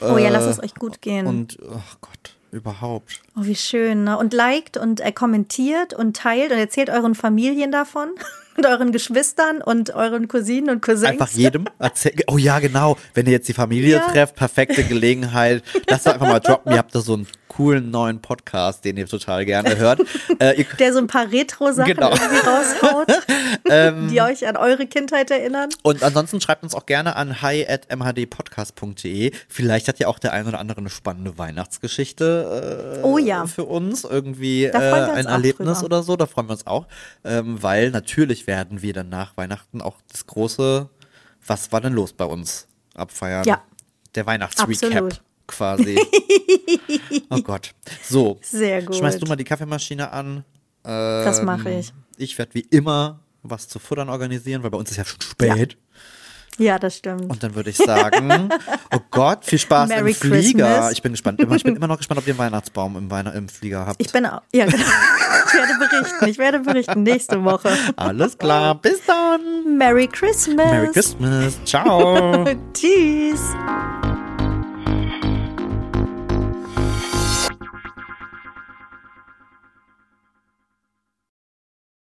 Oh ja, lasst äh, es euch gut gehen. Und, oh Gott, überhaupt. oh, wie schön. Ne? Und liked und äh, kommentiert und teilt und erzählt euren Familien davon und euren Geschwistern und euren Cousinen und Cousins. Einfach jedem erzählen. Oh ja, genau. Wenn ihr jetzt die Familie Ja. trefft, perfekte Gelegenheit. Lasst einfach mal droppen. Ihr habt da so einen coolen neuen Podcast, den ihr total gerne hört. Äh, der so ein paar Retro-Sachen Genau. irgendwie raushaut, Ähm. die euch an eure Kindheit erinnern. und ansonsten schreibt uns auch gerne an hi at mhdpodcast.de. Vielleicht hat ja auch der ein oder andere eine spannende Weihnachtsgeschichte äh, Oh ja. für uns. Irgendwie äh, ein Erlebnis drüber. oder so. Da freuen wir uns auch. Ähm, weil natürlich werden wir dann nach Weihnachten auch das große Was war denn los bei uns abfeiern. Ja. Der Weihnachtsrecap quasi. oh Gott. So. Sehr gut. Schmeißt du mal die Kaffeemaschine an. Das Ähm, mache ich. Ich werde wie immer was zu futtern organisieren, weil bei uns ist ja schon spät. Ja, das stimmt. Und dann würde ich sagen, oh Gott, viel Spaß Merry im Flieger. Christmas. Ich bin gespannt. Immer, ich bin immer noch gespannt, ob ihr einen Weihnachtsbaum im, Weihn im Flieger habt. Ich bin auch, ja, genau. Ich werde berichten. Ich werde berichten nächste Woche. Alles klar, bis dann. Merry Christmas. Merry Christmas. Ciao. Tschüss.